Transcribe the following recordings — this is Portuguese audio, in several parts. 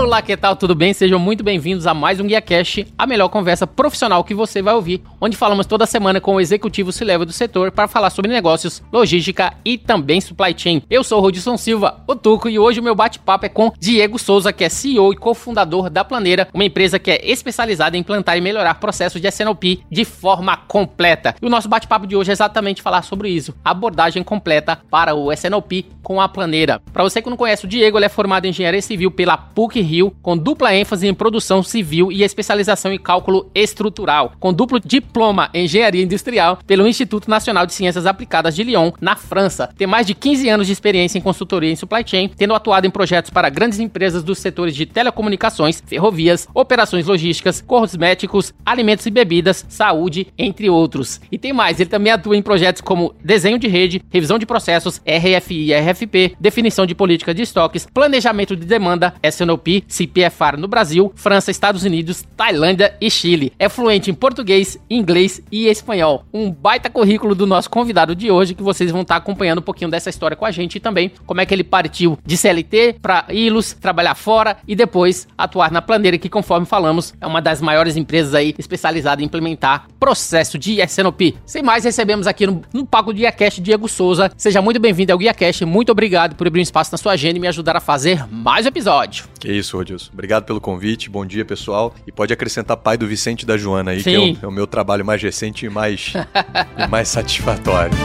Olá, que tal? Tudo bem? Sejam muito bem-vindos a mais um Guia Cash, a melhor conversa profissional que você vai ouvir, onde falamos toda semana com o executivo C-level do setor para falar sobre negócios, logística e também supply chain. Eu sou o Rodilson Silva, o Tuco, e hoje o meu bate-papo é com Diego Souza, que é CEO e cofundador da Planeira, uma empresa que é especializada em implantar e melhorar processos de SNOP de forma completa. E o nosso bate-papo de hoje é exatamente falar sobre isso, abordagem completa para o SNOP com a Planeira. Para você que não conhece o Diego, ele é formado em engenharia civil pela PUC Com dupla ênfase em produção civil e especialização em cálculo estrutural, com duplo diploma em engenharia industrial pelo Instituto Nacional de Ciências Aplicadas de Lyon, na França. Tem mais de 15 anos de experiência em consultoria em supply chain, tendo atuado em projetos para grandes empresas dos setores de telecomunicações, ferrovias, operações logísticas, cosméticos, alimentos e bebidas, saúde, entre outros. E tem mais, ele também atua em projetos como desenho de rede, revisão de processos, RFI e RFP, definição de política de estoques, planejamento de demanda, CPFR no Brasil, França, Estados Unidos, Tailândia e Chile. É fluente em português, inglês e espanhol. Um baita currículo do nosso convidado de hoje que vocês vão estar acompanhando um pouquinho dessa história com a gente e também como é que ele partiu de CLT para Ilus, trabalhar fora e depois atuar na Planeira, que conforme falamos é uma das maiores empresas aí especializada em implementar processo de SNOP. Sem mais, recebemos aqui no, no palco do GuiaCast Diego Souza. Seja muito bem-vindo ao GuiaCast. Muito obrigado por abrir um espaço na sua agenda e me ajudar a fazer mais um episódio. Que isso, Rodilson. Obrigado pelo convite. Bom dia, pessoal. E pode acrescentar pai do Vicente e da Joana aí, Sim. que é o, é o, meu trabalho mais recente e mais, e mais satisfatório.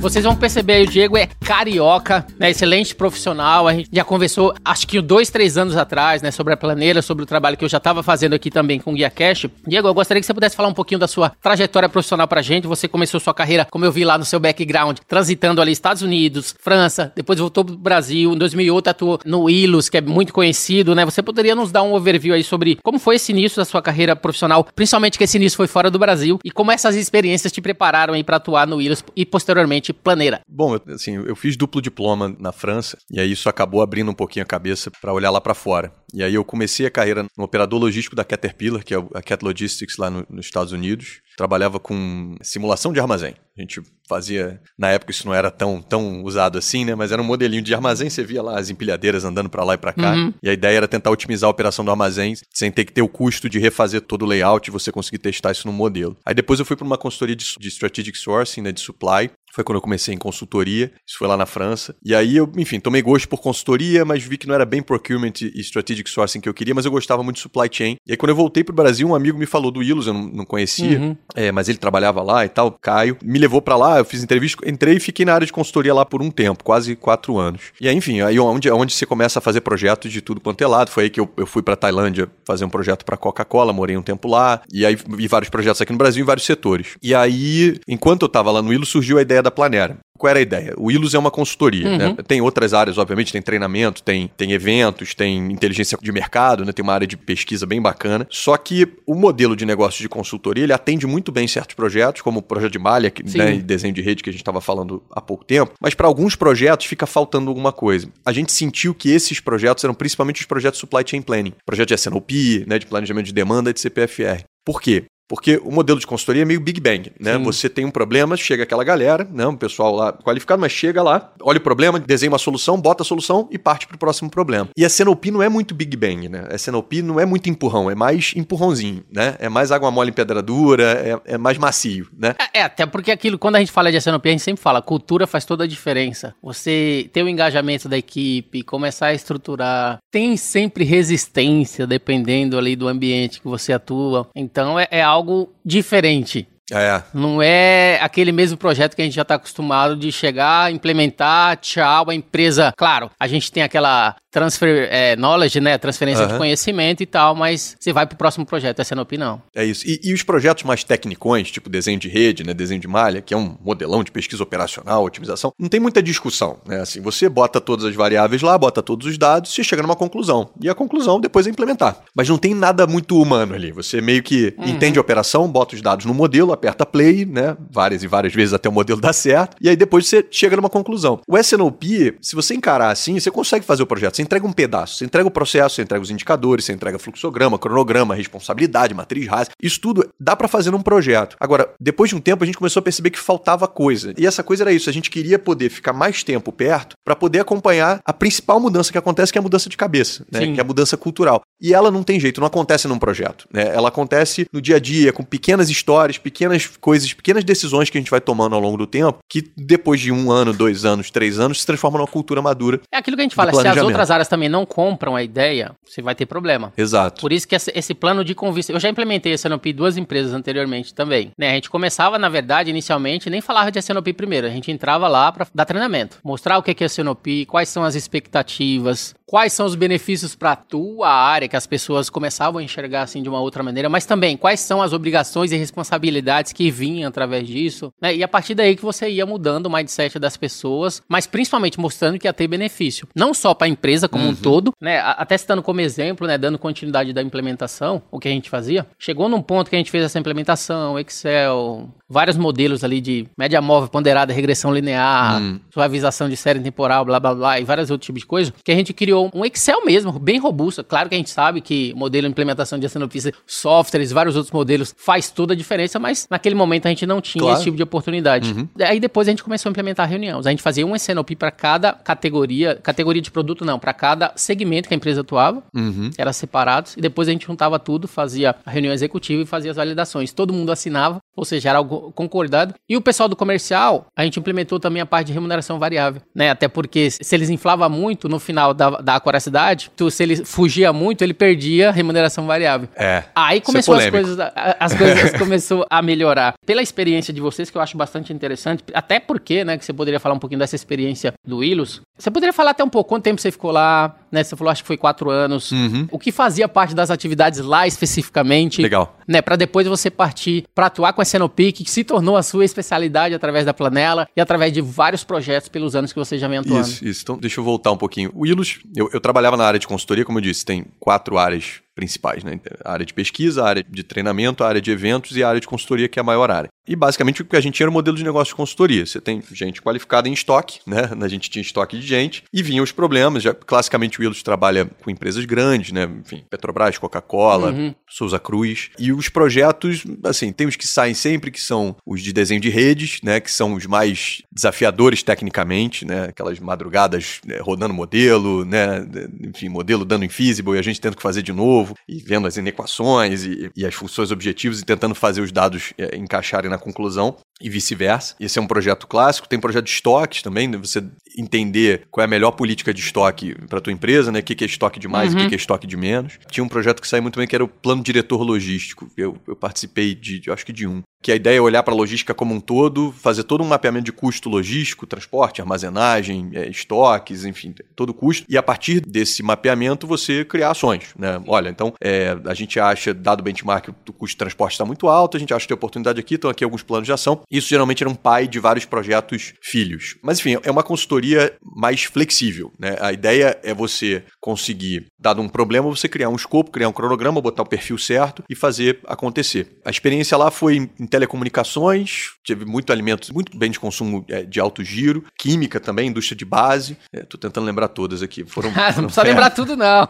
Vocês vão perceber aí, o Diego é carioca, né? Excelente profissional. A gente já conversou, acho que dois, três anos atrás, né? Sobre a planeira, sobre o trabalho que eu já estava fazendo aqui também com o Guia Cash. Diego, eu gostaria que você pudesse falar um pouquinho da sua trajetória profissional pra gente. Você começou sua carreira, como eu vi lá no seu background, transitando ali Estados Unidos, França, depois voltou pro Brasil. Em 2008 atuou no Ilus, que é muito conhecido, né? Você poderia nos dar um overview aí sobre como foi esse início da sua carreira profissional, principalmente que esse início foi fora do Brasil, e como essas experiências te prepararam aí para atuar no Ilus e posteriormente planeira? Bom, assim, eu fiz duplo diploma na França e aí isso acabou abrindo um pouquinho a cabeça para olhar lá para fora. E aí eu comecei a carreira no operador logístico da Caterpillar, que é a Cat Logistics lá no, nos Estados Unidos. Trabalhava com simulação de armazém. A gente fazia, na época isso não era tão, tão usado assim, né? Mas era um modelinho de armazém, você via lá as empilhadeiras andando para lá e para cá. Uhum. E a ideia era tentar otimizar a operação do armazém sem ter que ter o custo de refazer todo o layout e você conseguir testar isso no modelo. Aí depois eu fui para uma consultoria de, de strategic sourcing, né, de supply, foi quando eu comecei em consultoria, isso foi lá na França. E aí eu, enfim, tomei gosto por consultoria, mas vi que não era bem procurement e strategic sourcing que eu queria, mas eu gostava muito de supply chain. E aí quando eu voltei pro Brasil, um amigo me falou do Ilus, eu não, não conhecia, uhum. é, mas ele trabalhava lá e tal, Caio. Me levou para lá, eu fiz entrevista, entrei e fiquei na área de consultoria lá por um tempo, quase quatro anos. E aí, enfim, aí onde, onde você começa a fazer projetos de tudo quanto é lado. Foi aí que eu, eu fui pra Tailândia fazer um projeto pra Coca-Cola, morei um tempo lá. E aí vi vários projetos aqui no Brasil em vários setores. E aí, enquanto eu tava lá no Ilus, surgiu a ideia da Planera. Qual era a ideia? O Ilus é uma consultoria, uhum. né? Tem outras áreas, obviamente, tem treinamento, tem, tem eventos, tem inteligência de mercado, né? Tem uma área de pesquisa bem bacana. Só que o modelo de negócio de consultoria, ele atende muito bem certos projetos, como o projeto de malha, né? E desenho de rede que a gente estava falando há pouco tempo. Mas para alguns projetos fica faltando alguma coisa. A gente sentiu que esses projetos eram principalmente os projetos supply chain planning. Projeto de SNOP, né? De planejamento de demanda de CPFR. Por quê? Porque o modelo de consultoria é meio Big Bang, né? Sim. Você tem um problema, chega aquela galera, né? Um pessoal lá qualificado, mas chega lá, olha o problema, desenha uma solução, bota a solução e parte para o próximo problema. E a Senop não é muito Big Bang, né? A Senop não é muito empurrão, é mais empurrãozinho, né? É mais água mole em pedra dura, é, é mais macio, né? É, é, até porque aquilo, quando a gente fala de Senop, a gente sempre fala, cultura faz toda a diferença. Você ter o engajamento da equipe, começar a estruturar, tem sempre resistência, dependendo ali do ambiente que você atua. Então é, é algo algo diferente. É. Não é aquele mesmo projeto que a gente já está acostumado de chegar, implementar, tchau, a empresa. Claro, a gente tem aquela transfer é, knowledge, né? Transferência uhum. de conhecimento e tal, mas você vai pro próximo projeto, essa é a minha opinião. É isso. E, e, os projetos mais tecnicões, tipo desenho de rede, né? Desenho de malha, que é um modelão de pesquisa operacional, otimização, não tem muita discussão, né? Assim, você bota todas as variáveis lá, bota todos os dados, você chega numa conclusão. E a conclusão depois é implementar. Mas não tem nada muito humano ali. Você meio que uhum. entende a operação, bota os dados no modelo, aperta play, né? Várias e várias vezes até o modelo dar certo. E aí depois você chega numa conclusão. O SNOP, se você encarar assim, você consegue fazer o projeto. Você entrega um pedaço, você entrega o processo, você entrega os indicadores, você entrega fluxograma, cronograma, responsabilidade, matriz RAS. Isso tudo dá para fazer num projeto. Agora, depois de um tempo, a gente começou a perceber que faltava coisa. E essa coisa era isso. A gente queria poder ficar mais tempo perto para poder acompanhar a principal mudança que acontece, que é a mudança de cabeça, né? Que é a mudança cultural. E ela não tem jeito, não acontece num projeto. Né? Ela acontece no dia a dia, com pequenas histórias, pequenas coisas, pequenas decisões que a gente vai tomando ao longo do tempo, que depois de um ano, dois anos, três anos, se transforma numa cultura madura. É aquilo que a gente fala, se as outras áreas também não compram a ideia, você vai ter problema. Exato. Por isso que esse plano de convite, eu já implementei a SNOP em duas empresas anteriormente também. Né? A gente começava, na verdade, inicialmente, nem falava de SNOP primeiro, a gente entrava lá para dar treinamento, mostrar o que é a SNOP, quais são as expectativas, quais são os benefícios para a tua área, que as pessoas começavam a enxergar assim de uma outra maneira, mas também quais são as obrigações e responsabilidades que vinham através disso, né? E a partir daí que você ia mudando o mindset das pessoas, mas principalmente mostrando que ia ter benefício, não só para a empresa como uhum. um todo, né? Até citando como exemplo, né, dando continuidade da implementação, o que a gente fazia, chegou num ponto que a gente fez essa implementação, Excel, vários modelos ali de média móvel ponderada, regressão linear, hum. suavização de série temporal, blá blá blá, e vários outros tipos de coisa, que a gente criou um Excel mesmo, bem robusto. Claro que a gente sabe que modelo de implementação de Ascenofícia, softwares, vários outros modelos, faz toda a diferença, mas naquele momento a gente não tinha claro. esse tipo de oportunidade. Uhum. Aí depois a gente começou a implementar reuniões. A gente fazia um SNOP para cada categoria, categoria de produto não, para cada segmento que a empresa atuava, uhum. era separados, e depois a gente juntava tudo, fazia a reunião executiva e fazia as validações. Todo mundo assinava, ou seja, era algo concordado. E o pessoal do comercial, a gente implementou também a parte de remuneração variável, né? Até porque se eles inflavam muito no final da, da acuracidade, tu, se ele fugia muito, ele perdia remuneração variável. É. Aí é começou é as coisas, as coisas começou a melhorar. Pela experiência de vocês, que eu acho bastante interessante, até porque, né, que você poderia falar um pouquinho dessa experiência do Ilus. Você poderia falar até um pouco quanto tempo você ficou lá, né? Você falou, acho que foi quatro anos. Uhum. O que fazia parte das atividades lá especificamente. Legal. Né, para depois você partir para atuar com a Senopic, que se tornou a sua especialidade através da Planela e através de vários projetos pelos anos que você já vem atuando. Isso, isso. Então, deixa eu voltar um pouquinho. O Ilus, eu, eu trabalhava na área de consultoria, como eu disse, tem quatro áreas principais, né? A área de pesquisa, a área de treinamento, a área de eventos e a área de consultoria, que é a maior área. E basicamente o que a gente tinha era o modelo de negócio de consultoria. Você tem gente qualificada em estoque, né? A gente tinha estoque de gente e vinham os problemas. Já, classicamente o Willis trabalha com empresas grandes, né? Enfim, Petrobras, Coca-Cola, uhum. Souza Cruz. E os projetos, assim, tem os que saem sempre, que são os de desenho de redes, né? Que são os mais desafiadores tecnicamente, né? Aquelas madrugadas né? rodando modelo, né? Enfim, modelo dando infeasible e a gente tendo que fazer de novo e vendo as inequações e, e as funções objetivos e tentando fazer os dados é, encaixarem na conclusão e vice-versa. Esse é um projeto clássico. Tem projeto de estoques também, né? você entender qual é a melhor política de estoque para tua empresa, né? O que é estoque de mais uhum. e o que é estoque de menos. Tinha um projeto que saiu muito bem que era o plano diretor logístico. Eu, eu participei de, acho que de um. Que a ideia é olhar para a logística como um todo, fazer todo um mapeamento de custo logístico, transporte, armazenagem, é, estoques, enfim, todo o custo. E a partir desse mapeamento você criar ações, né? Olha, então é, a gente acha, dado o benchmark, o custo de transporte está muito alto, a gente acha que tem oportunidade aqui, então aqui alguns planos de ação. Isso geralmente era um pai de vários projetos filhos. Mas enfim, é uma consultoria mais flexível. Né? A ideia é você conseguir, dado um problema, você criar um escopo, criar um cronograma, botar o perfil certo e fazer acontecer. A experiência lá foi em telecomunicações, teve muito alimentos, muito bem de consumo é, de alto giro, química também, indústria de base. Estou é, tentando lembrar todas aqui. Foram, foram não precisa é, lembrar tudo, não.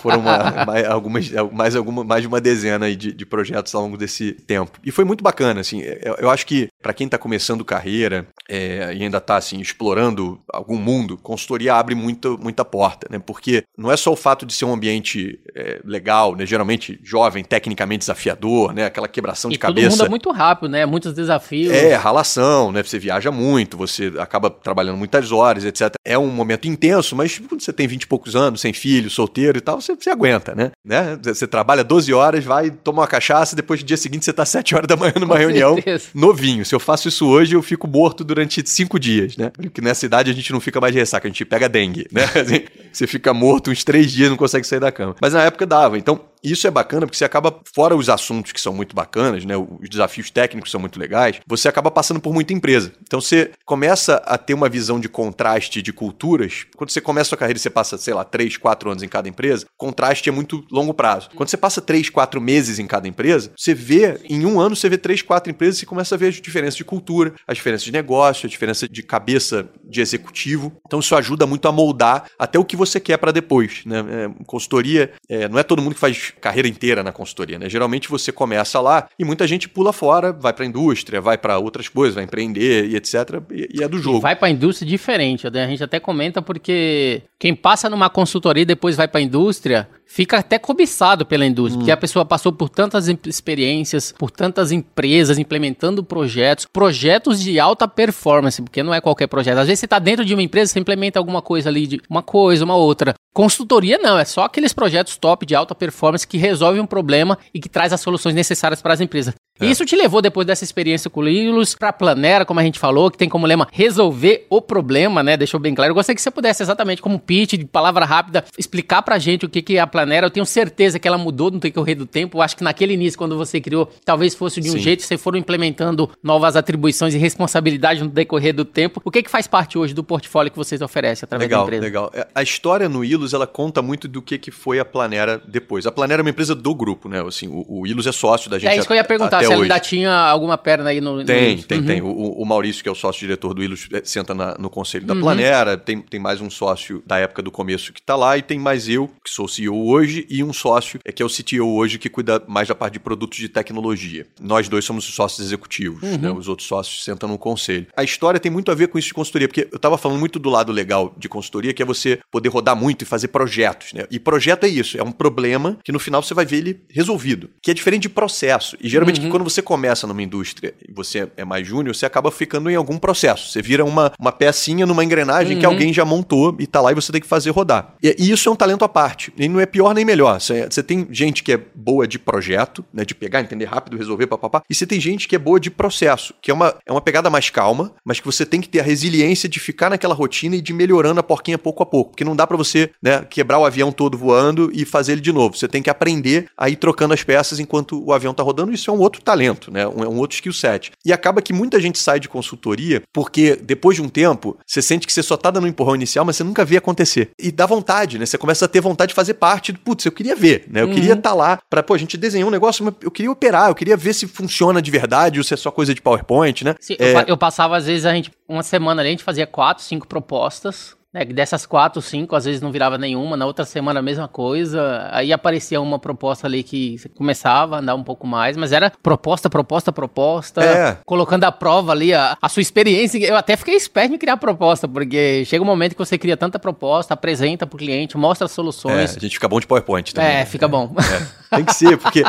foram uma, mais, algumas, mais, alguma, mais de uma dezena de, de projetos ao longo desse tempo. E foi muito bacana, assim. Eu, é, eu acho que para quem está começando carreira é, e ainda está assim, explorando algum mundo, consultoria abre muito, muita porta, né? Porque não é só o fato de ser um ambiente é, legal, né? Geralmente jovem, tecnicamente desafiador, né? Aquela quebração e de cabeça. Todo mundo é muito rápido, né? Muitos desafios. É, ralação, né? Você viaja muito, você acaba trabalhando muitas horas, etc. É um momento intenso, mas quando você tem 20 e poucos anos, sem filho, solteiro e tal, você você, aguenta, né? né? Você trabalha 12 horas, vai, toma uma cachaça, depois no dia seguinte você tá 7 horas da manhã numa Com reunião certeza. Novinho. Se eu faço isso hoje, eu fico morto durante 5 dias, né? Porque nessa idade a gente não fica mais de ressaca, a gente pega dengue, né? Assim, você fica morto uns 3 dias, não consegue sair da cama. Mas na época dava. Então, isso é bacana porque você acaba, fora os assuntos que são muito bacanas, né? Os desafios técnicos são muito legais, você acaba passando por muita empresa. Então você começa a ter uma visão de contraste de culturas. Quando você começa a sua carreira e você passa, sei lá, 3, 4 anos em cada empresa, contraste é muito longo prazo. Quando você passa 3, 4 meses em cada empresa, você vê, em um ano, você vê 3, 4 empresas e começa a ver as diferenças de cultura, as diferenças de negócio, a diferença de cabeça de executivo. Então isso ajuda muito a moldar até o que você quer para depois. Né? É, consultoria, é, não é todo mundo que faz carreira inteira na consultoria, né? Geralmente você começa lá e muita gente pula fora, vai para a indústria, vai para outras coisas, vai empreender e etc. E, e é do jogo. E vai para a indústria diferente. A gente até comenta porque quem passa numa consultoria e depois vai para a indústria fica até cobiçado pela indústria, hum. porque a pessoa passou por tantas experiências, por tantas empresas implementando projetos, projetos de alta performance, porque não é qualquer projeto. Às vezes você está dentro de uma empresa, você implementa alguma coisa ali, de uma coisa, uma outra. Consultoria não, é só aqueles projetos top de alta performance que resolvem um problema e que traz as soluções necessárias para as empresas. É. Isso te levou, depois dessa experiência com o Linus, para a Planera, como a gente falou, que tem como lema resolver o problema, né? Deixou bem claro. Eu gostaria que você pudesse, exatamente como pitch, de palavra rápida, explicar pra gente o que, que é a Planera. Eu tenho certeza que ela mudou no decorrer do tempo. Eu acho que naquele início, quando você criou, talvez fosse de um Sim. jeito, você foram implementando novas atribuições e responsabilidades no decorrer do tempo. O que, que faz parte hoje do portfólio que vocês oferecem através legal, da empresa? Legal, legal. A história no Ilus, ela conta muito do que, que foi a Planera depois. A Planera é uma empresa do grupo, né? Assim, o, o Ilus é sócio da gente. É isso que eu ia perguntar, se hoje. ainda tinha alguma perna aí no. Tem, no... tem, uhum. tem. O, o, Maurício, que é o sócio-diretor do Ilus, é, senta na, no conselho da uhum. Planera. Tem, tem mais um sócio da época do começo que está lá, e tem mais eu, que sou CEO hoje, e um sócio é que é o CTO hoje, que cuida mais da parte de produtos de tecnologia. Nós dois somos os sócios executivos, uhum. né? Os outros sócios sentam no conselho. A história tem muito a ver com isso de consultoria, porque eu estava falando muito do lado legal de consultoria, que é você poder rodar muito e fazer projetos, né? E projeto é isso, é um problema que no final você vai ver ele resolvido, que é diferente de processo. E geralmente uhum. Quando você começa numa indústria e você é mais júnior, você acaba ficando em algum processo. Você vira uma, uma pecinha numa engrenagem uhum. que alguém já montou e tá lá e você tem que fazer rodar. E, e isso é um talento à parte. E não é pior nem melhor. Você, você tem gente que é boa de projeto, né, de pegar, entender rápido, resolver, papapá. E você tem gente que é boa de processo, que é uma, é uma pegada mais calma, mas que você tem que ter a resiliência de ficar naquela rotina e de melhorando a porquinha pouco a pouco. Porque não dá para você né, quebrar o avião todo voando e fazer ele de novo. Você tem que aprender a ir trocando as peças enquanto o avião tá rodando. Isso é um outro talento, né? Um, é um outro skill set. E acaba que muita gente sai de consultoria porque depois de um tempo você sente que você só tá dando um empurrão inicial, mas você nunca vê acontecer. E dá vontade, né? Você começa a ter vontade de fazer parte do, putz, eu queria ver, né? Eu uhum. queria estar tá lá para, pô, a gente desenhou um negócio, mas eu queria operar, eu queria ver se funciona de verdade ou se é só coisa de PowerPoint, né? Sim, é... eu, eu passava às vezes a gente uma semana ali a gente fazia quatro, cinco propostas né, dessas quatro, cinco, às vezes não virava nenhuma, na outra semana a mesma coisa. Aí aparecia uma proposta ali que começava a andar um pouco mais, mas era proposta, proposta, proposta, é. colocando à prova ali a, a, sua experiência. Eu até fiquei esperto em criar proposta, porque chega um momento que você cria tanta proposta, apresenta para o cliente, mostra as soluções. É, a gente fica bom de PowerPoint também. É, né? fica bom. É. Tem que ser, porque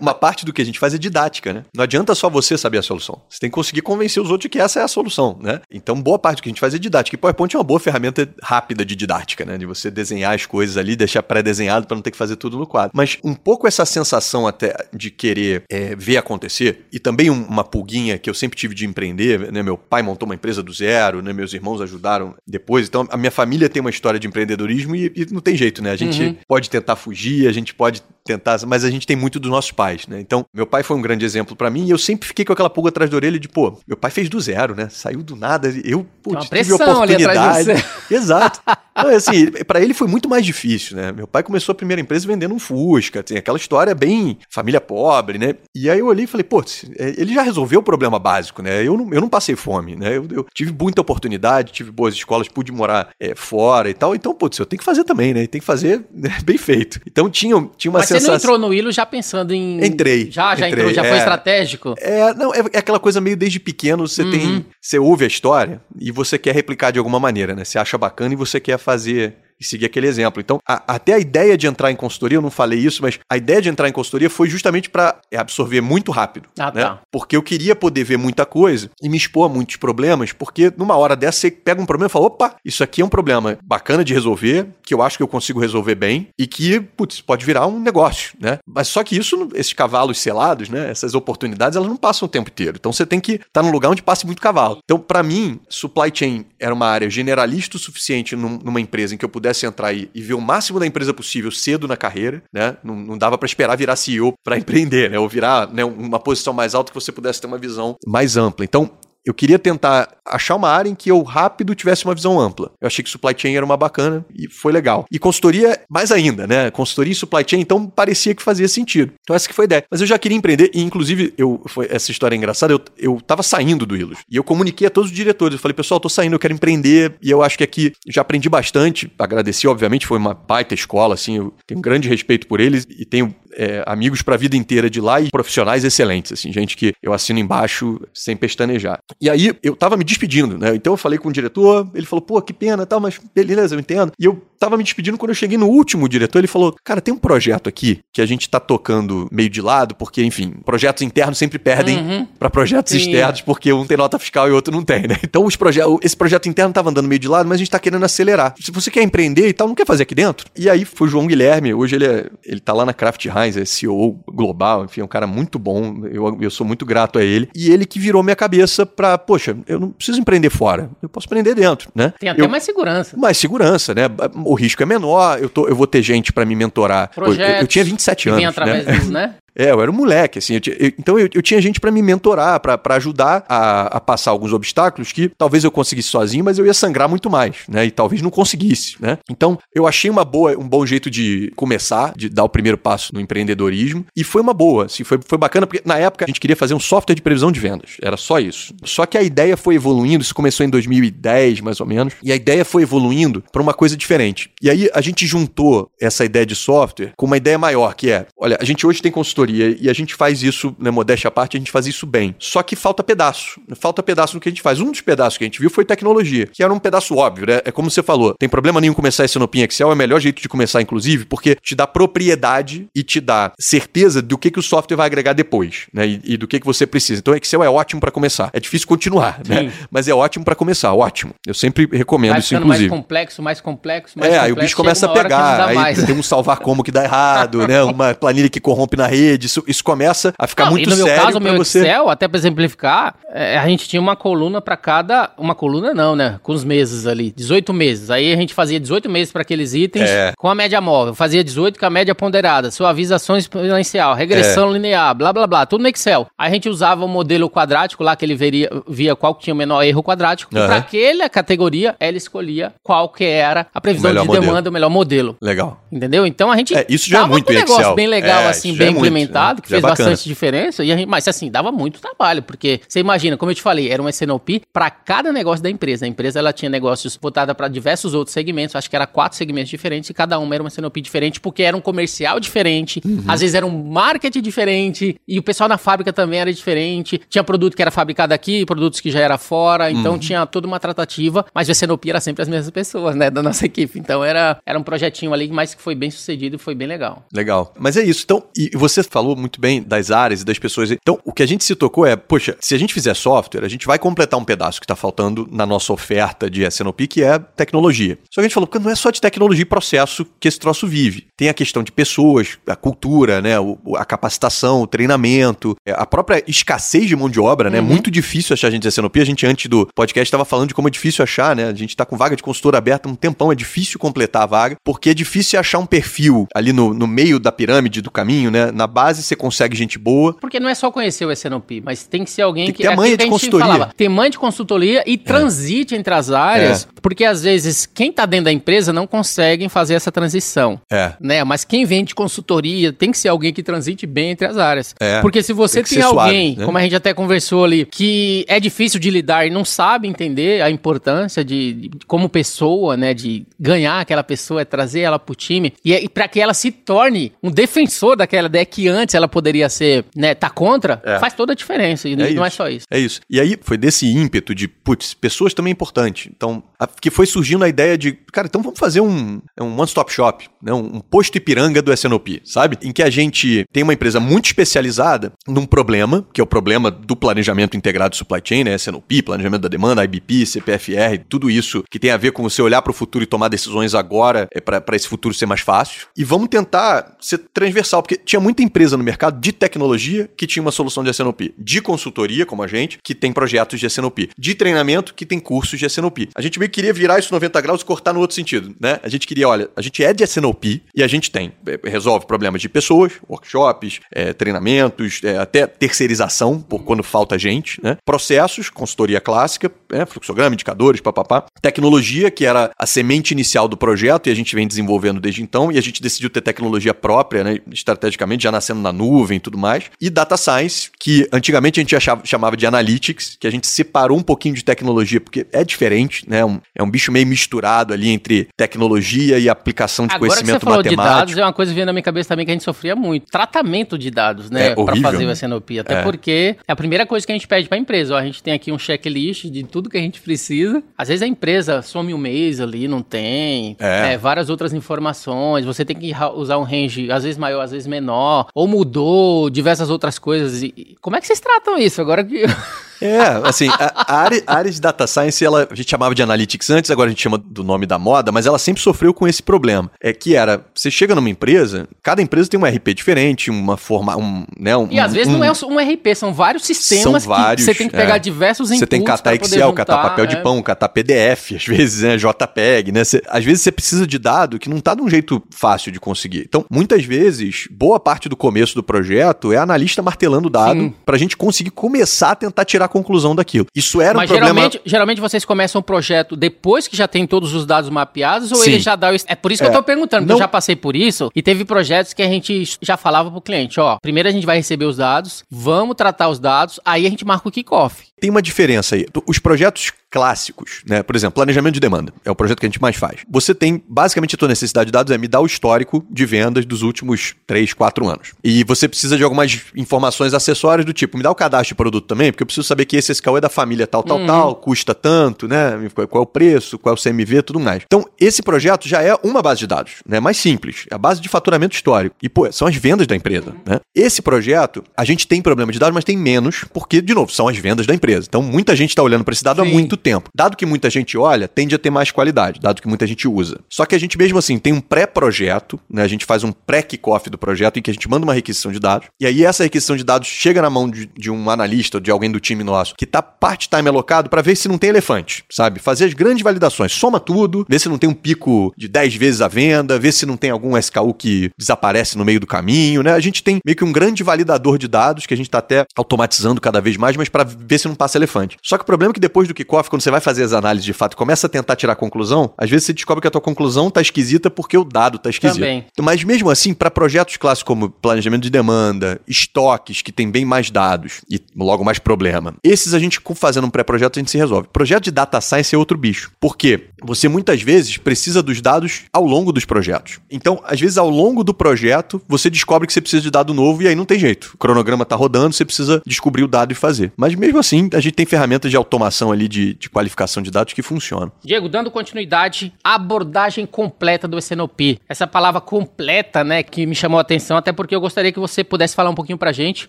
uma parte do que a gente faz é didática, né? Não adianta só você saber a solução. Você tem que conseguir convencer os outros que essa é a solução, né? Então, boa parte do que a gente faz é didática. E PowerPoint é uma boa ferramenta rápida de didática, né? De você desenhar as coisas ali, deixar pré-desenhado para não ter que fazer tudo no quadro. Mas um pouco essa sensação até de querer é, ver acontecer, e também uma pulguinha que eu sempre tive de empreender, né? Meu pai montou uma empresa do zero, né? Meus irmãos ajudaram depois. Então, a minha família tem uma história de empreendedorismo e, e não tem jeito, né? A gente uhum. pode tentar fugir, a gente pode tentar, mas a gente tem muito dos nossos pais, né? Então, meu pai foi um grande exemplo para mim e eu sempre fiquei com aquela pulga atrás da orelha de, pô, meu pai fez do zero, né? Saiu do nada, eu, putz, tive oportunidade. Exato. Então, assim, para ele foi muito mais difícil, né? Meu pai começou a primeira empresa vendendo um Fusca, tem aquela história bem família pobre, né? E aí eu olhei e falei, pô, é, ele já resolveu o problema básico, né? Eu não, eu não passei fome, né? Eu, eu tive muita oportunidade, tive boas escolas, pude morar é, fora e tal. Então, putz, eu tenho que fazer também, né? Tem que fazer né, bem feito. Então tinha, tinha uma Mas sensação. Você não entrou no Hilo já pensando em. Entrei. Já, já entrei, entrou, já é... foi estratégico? É, não, é, é, aquela coisa meio desde pequeno, você uhum. tem. Você ouve a história e você quer replicar de alguma maneira, né? Você acha bacana e você quer fazer e seguir aquele exemplo. Então, a, até a ideia de entrar em consultoria, eu não falei isso, mas a ideia de entrar em consultoria foi justamente para absorver muito rápido. Ah, né? tá. Porque eu queria poder ver muita coisa e me expor a muitos problemas, porque numa hora dessa você pega um problema e fala: opa, isso aqui é um problema bacana de resolver, que eu acho que eu consigo resolver bem e que, putz, pode virar um negócio, né? Mas só que isso, esses cavalos selados, né? Essas oportunidades, elas não passam o tempo inteiro. Então você tem que estar tá num lugar onde passe muito cavalo. Então, para mim, supply chain era uma área generalista o suficiente num, numa empresa em que eu pudesse entrar e, e, ver o máximo da empresa possível cedo na carreira, né? Não, não dava para esperar virar CEO para empreender, né? Ou virar né, uma posição mais alta que você pudesse ter uma visão mais ampla. Então, eu queria tentar achar uma área em que eu rápido tivesse uma visão ampla. Eu achei que supply chain era uma bacana e foi legal. E consultoria, mais ainda, né? Consultoria e supply chain, então parecia que fazia sentido. Então essa que foi a ideia. Mas eu já queria empreender e inclusive eu foi essa história é engraçada, eu, eu tava saindo do Ilus e eu comuniquei a todos os diretores, eu falei, pessoal, tô saindo, eu quero empreender e eu acho que aqui já aprendi bastante, agradeci, obviamente, foi uma baita escola, assim, eu tenho um grande respeito por eles e tenho é, amigos para a vida inteira de lá e profissionais excelentes, assim, gente que eu assino embaixo sem pestanejar. E aí eu tava me despedindo, né? Então eu falei com o diretor, ele falou, pô, que pena tal, mas beleza, eu entendo. E eu tava me despedindo quando eu cheguei no último diretor, ele falou, cara, tem um projeto aqui que a gente tá tocando meio de lado, porque, enfim, projetos internos sempre perdem uhum. para projetos Sim. externos, porque um tem nota fiscal e o outro não tem, né? Então os projetos, esse projeto interno tava andando meio de lado, mas a gente tá querendo acelerar. Se você quer empreender e tal, não quer fazer aqui dentro? E aí foi o João Guilherme, hoje ele, é, ele tá lá na Kraft Heinz, é CEO global, enfim, é um cara muito bom, eu, eu sou muito grato a ele. E ele que virou minha cabeça pra, poxa, eu não preciso empreender fora, eu posso empreender dentro, né? Tem até eu, mais segurança. Mais segurança, né? O risco é menor, eu, tô, eu vou ter gente para me mentorar. Projetos, eu, eu, tinha 27 anos. através né? Do, né? É, eu era um moleque, assim. Eu eu, então eu, eu, tinha gente para me mentorar, para ajudar a, a, passar alguns obstáculos que talvez eu conseguisse sozinho, mas eu ia sangrar muito mais, né? E talvez não conseguisse, né? Então eu achei uma boa, um bom jeito de começar, de dar o primeiro passo no empreendedorismo. E foi uma boa, assim, foi, foi bacana, porque na época a gente queria fazer um software de previsão de vendas. Era só isso. Só que a ideia foi evoluindo, isso começou em 2010, mais ou menos, e a ideia foi evoluindo para uma coisa diferente. E aí a gente juntou essa ideia de software com uma ideia maior, que é, olha, a gente hoje tem consultoria consultoria e a gente faz isso, né, modéstia à parte, a gente faz isso bem. Só que falta pedaço. Falta pedaço no que a gente faz. Um dos pedaços que a gente viu foi tecnologia, que era um pedaço óbvio, né? É como você falou, tem problema nenhum começar esse no Pin Excel, é o melhor jeito de começar, inclusive, porque te dá propriedade e te dá certeza do que, que o software vai agregar depois, né? E, e do que, que você precisa. Então, Excel é ótimo para começar. É difícil continuar, né? Sim. né? Mas é ótimo para começar, ótimo. Eu sempre recomendo vai isso, inclusive. mais complexo, mais complexo, mais É, complexo, aí o bicho começa a pegar, aí mais. tem um salvar como que dá errado, né? Uma planilha que corrompe na rede, isso, isso começa a ficar não, muito sério. E no meu caso, o meu você... Excel, até para exemplificar, é, a gente tinha uma coluna para cada. Uma coluna não, né? Com os meses ali, 18 meses. Aí a gente fazia 18 meses para aqueles itens é. com a média móvel. Fazia 18 com a média ponderada, suavização exponencial, regressão é. linear, blá blá blá, tudo no Excel. Aí a gente usava o modelo quadrático lá, que ele veria, via qual que tinha o menor erro quadrático. Uhum. Para aquela categoria, ela escolhia qual que era a previsão de modelo. demanda, o melhor modelo. Legal. Entendeu? Então a gente. É, isso já é muito um negócio Excel. bem legal, é, assim, bem implementado, que fez bastante bastante diferença. E gente, mas assim, dava muito trabalho, porque você imagina, como eu te falei, era um SNOP para cada negócio da empresa. A empresa ela tinha negócios voltados para diversos outros segmentos, acho que era quatro segmentos diferentes e cada um era uma SNOP diferente, porque era um comercial diferente, uhum. às vezes era um marketing diferente e o pessoal na fábrica também era diferente. Tinha produto que era fabricado aqui, produtos que já era fora, então uhum. tinha toda uma tratativa, mas o SNOP era sempre as mesmas pessoas, né, da nossa equipe. Então era, era um projetinho ali, mas que foi bem sucedido e foi bem legal. Legal. Mas é isso. Então, e você falou muito bem das áreas e das pessoas. Então, o que a gente se tocou é, poxa, se a gente fizer software, a gente vai completar um pedaço que está faltando na nossa oferta de SNOP, que é tecnologia. Só que a gente falou, porque não é só de tecnologia e processo que esse troço vive. Tem a questão de pessoas, a cultura, né, a capacitação, o treinamento, é, a própria escassez de mão de obra, né? É uhum. muito difícil achar gente de SNOP. A gente, antes do podcast, estava falando de como é difícil achar, né? A gente está com vaga de consultor aberta um tempão, é difícil completar a vaga, porque é difícil achar um perfil ali no, no meio da pirâmide do caminho, né? Na base você consegue gente boa, porque não é só conhecer o SNOP, mas tem que ser alguém tem que, que ter manha de consultoria. Falava, ter manha de consultoria e é. transite entre as áreas, é. porque às vezes quem está dentro da empresa não consegue fazer essa transição. É. Né? Mas quem vem de consultoria tem que ser alguém que transite bem entre as áreas. É. Porque se você tem, tem alguém, suave, né? como a gente até conversou ali, que é difícil de lidar e não sabe entender a importância de, de como pessoa, né, de ganhar aquela pessoa, é trazer ela pro time e, é, e para que ela se torne um defensor daquela que antes ela poderia ser, né, tá contra, é. faz toda a diferença. E é não isso. é só isso. É isso. E aí foi desse ímpeto de, putz, pessoas também é importante. Então, a, que foi surgindo a ideia de, cara, então vamos fazer um, um one-stop shop, né, um, um posto Ipiranga do SNOP, sabe? Em que a gente tem uma empresa muito especializada num problema, que é o problema do planejamento integrado de supply chain, né, SNOP, planejamento da demanda, IBP, CPFR, tudo isso que tem a ver com você olhar para o futuro e tomar decisões agora é para esse futuro ser mais fácil. E vamos tentar ser transversal, porque tinha muita empresa no mercado de tecnologia que tinha uma solução de SNOP, de consultoria, como a gente, que tem projetos de SNOP, de treinamento, que tem cursos de SNOP. A gente meio que queria virar isso 90 graus e cortar no outro sentido, né? A gente queria, olha, a gente é de SNOP e a gente tem, é, resolve problemas de pessoas, workshops, é, treinamentos, é, até terceirização, por quando falta gente, né? Processos, consultoria clássica, é, fluxograma, indicadores, papapá. Tecnologia, que era a semente inicial do projeto e a gente vem desenvolvendo desde então, e a gente decidiu ter tecnologia própria, né? Estrategicamente, já nascendo na nuvem e tudo mais. E data science, que antigamente a gente achava, chamava de analytics, que a gente separou um pouquinho de tecnologia, porque é diferente, né? Um, é um bicho meio misturado ali entre tecnologia e aplicação de Agora conhecimento que você falou matemático. de dados, é uma coisa que veio na minha cabeça também que a gente sofria muito. Tratamento de dados, né? É para fazer SNOP. Até é. porque é a primeira coisa que a gente pede para a empresa. Ó, a gente tem aqui um checklist de tudo que a gente precisa. Às vezes a empresa some um mês ali, não tem. É. É, várias outras informações. Você tem que usar um range, às vezes maior, às vezes menor. Ou mudou diversas outras coisas. E, como é que vocês tratam isso? Agora que. É, assim, a, a, área, a, área, de data science, ela, a gente chamava de analytics antes, agora a gente chama do nome da moda, mas ela sempre sofreu com esse problema. É que era, você chega numa empresa, cada empresa tem um RP diferente, uma forma, um, né, um, E às vezes um, não é um RP, são vários sistemas são vários, que você tem que pegar é. diversos inputs Você tem que catar Excel, juntar, catar papel é. de pão, catar PDF, às vezes, né, JPEG, né? Você, às vezes você precisa de dado que não tá de um jeito fácil de conseguir. Então, muitas vezes, boa parte do começo do projeto é analista martelando dado para a gente conseguir começar a tentar tirar conclusão daquilo. Isso era Mas um problema... geralmente, geralmente vocês começam o projeto depois que já tem todos os dados mapeados ou Sim. ele já dá o... É por isso que É. eu tô perguntando, porque Não- eu já passei por isso e teve projetos que a gente já falava pro cliente, ó, primeiro a gente vai receber os dados, vamos tratar os dados, aí a gente marca o kickoff. Tem uma diferença aí. Os projetos clássicos, né? Por exemplo, planejamento de demanda. É o projeto que a gente mais faz. Você tem, basicamente, a tua necessidade de dados é me dar o histórico de vendas dos últimos 3, 4 anos. E você precisa de algumas informações acessórias do tipo, me dá o cadastro de produto também, porque eu preciso saber que esse SKU é da família tal, tal, tal, custa tanto, né? Qual é o preço, qual é o CMV, tudo mais. Então, esse projeto já é uma base de dados, né? Mais simples. É a base de faturamento histórico. E, pô, são as vendas da empresa, né? Esse projeto, a gente tem problema de dados, mas tem menos, porque, de novo, são as vendas da empresa. Então, muita gente está olhando para esse dado há Sim. muito tempo. Dado que muita gente olha, tende a ter mais qualidade, dado que muita gente usa. Só que a gente mesmo assim tem um pré-projeto, né? A gente faz um pré-kickoff do projeto em que a gente manda uma requisição de dados. E aí essa requisição de dados chega na mão de, de um analista ou de alguém do time nosso que tá part-time alocado para ver se não tem elefante, sabe? Fazer as grandes validações, soma tudo, vê se não tem um pico de 10 vezes a venda, vê se não tem algum SKU que desaparece no meio do caminho, né? A gente tem meio que um grande validador de dados que a gente tá até automatizando cada vez mais, mas para ver se não passa elefante. Só que o problema é que depois do kickoff, quando você vai fazer as análises de fato e começa a tentar tirar a conclusão, às vezes você descobre que a tua conclusão tá esquisita porque o dado tá esquisito. Também. Mas mesmo assim, para projetos clássicos como planejamento de demanda, estoques que tem bem mais dados e logo mais problema, esses a gente fazendo um pré-projeto a gente se resolve. Projeto de data science é outro bicho. Por quê? Você muitas vezes precisa dos dados ao longo dos projetos. Então, às vezes ao longo do projeto, você descobre que você precisa de dado novo e aí não tem jeito. O cronograma tá rodando, você precisa descobrir o dado e fazer. Mas mesmo assim, a gente tem ferramentas de automação ali de, de qualificação de dados que funcionam. Diego, dando continuidade, abordagem completa do SNOP. Essa palavra completa, né, que me chamou a atenção, até porque eu gostaria que você pudesse falar um pouquinho pra gente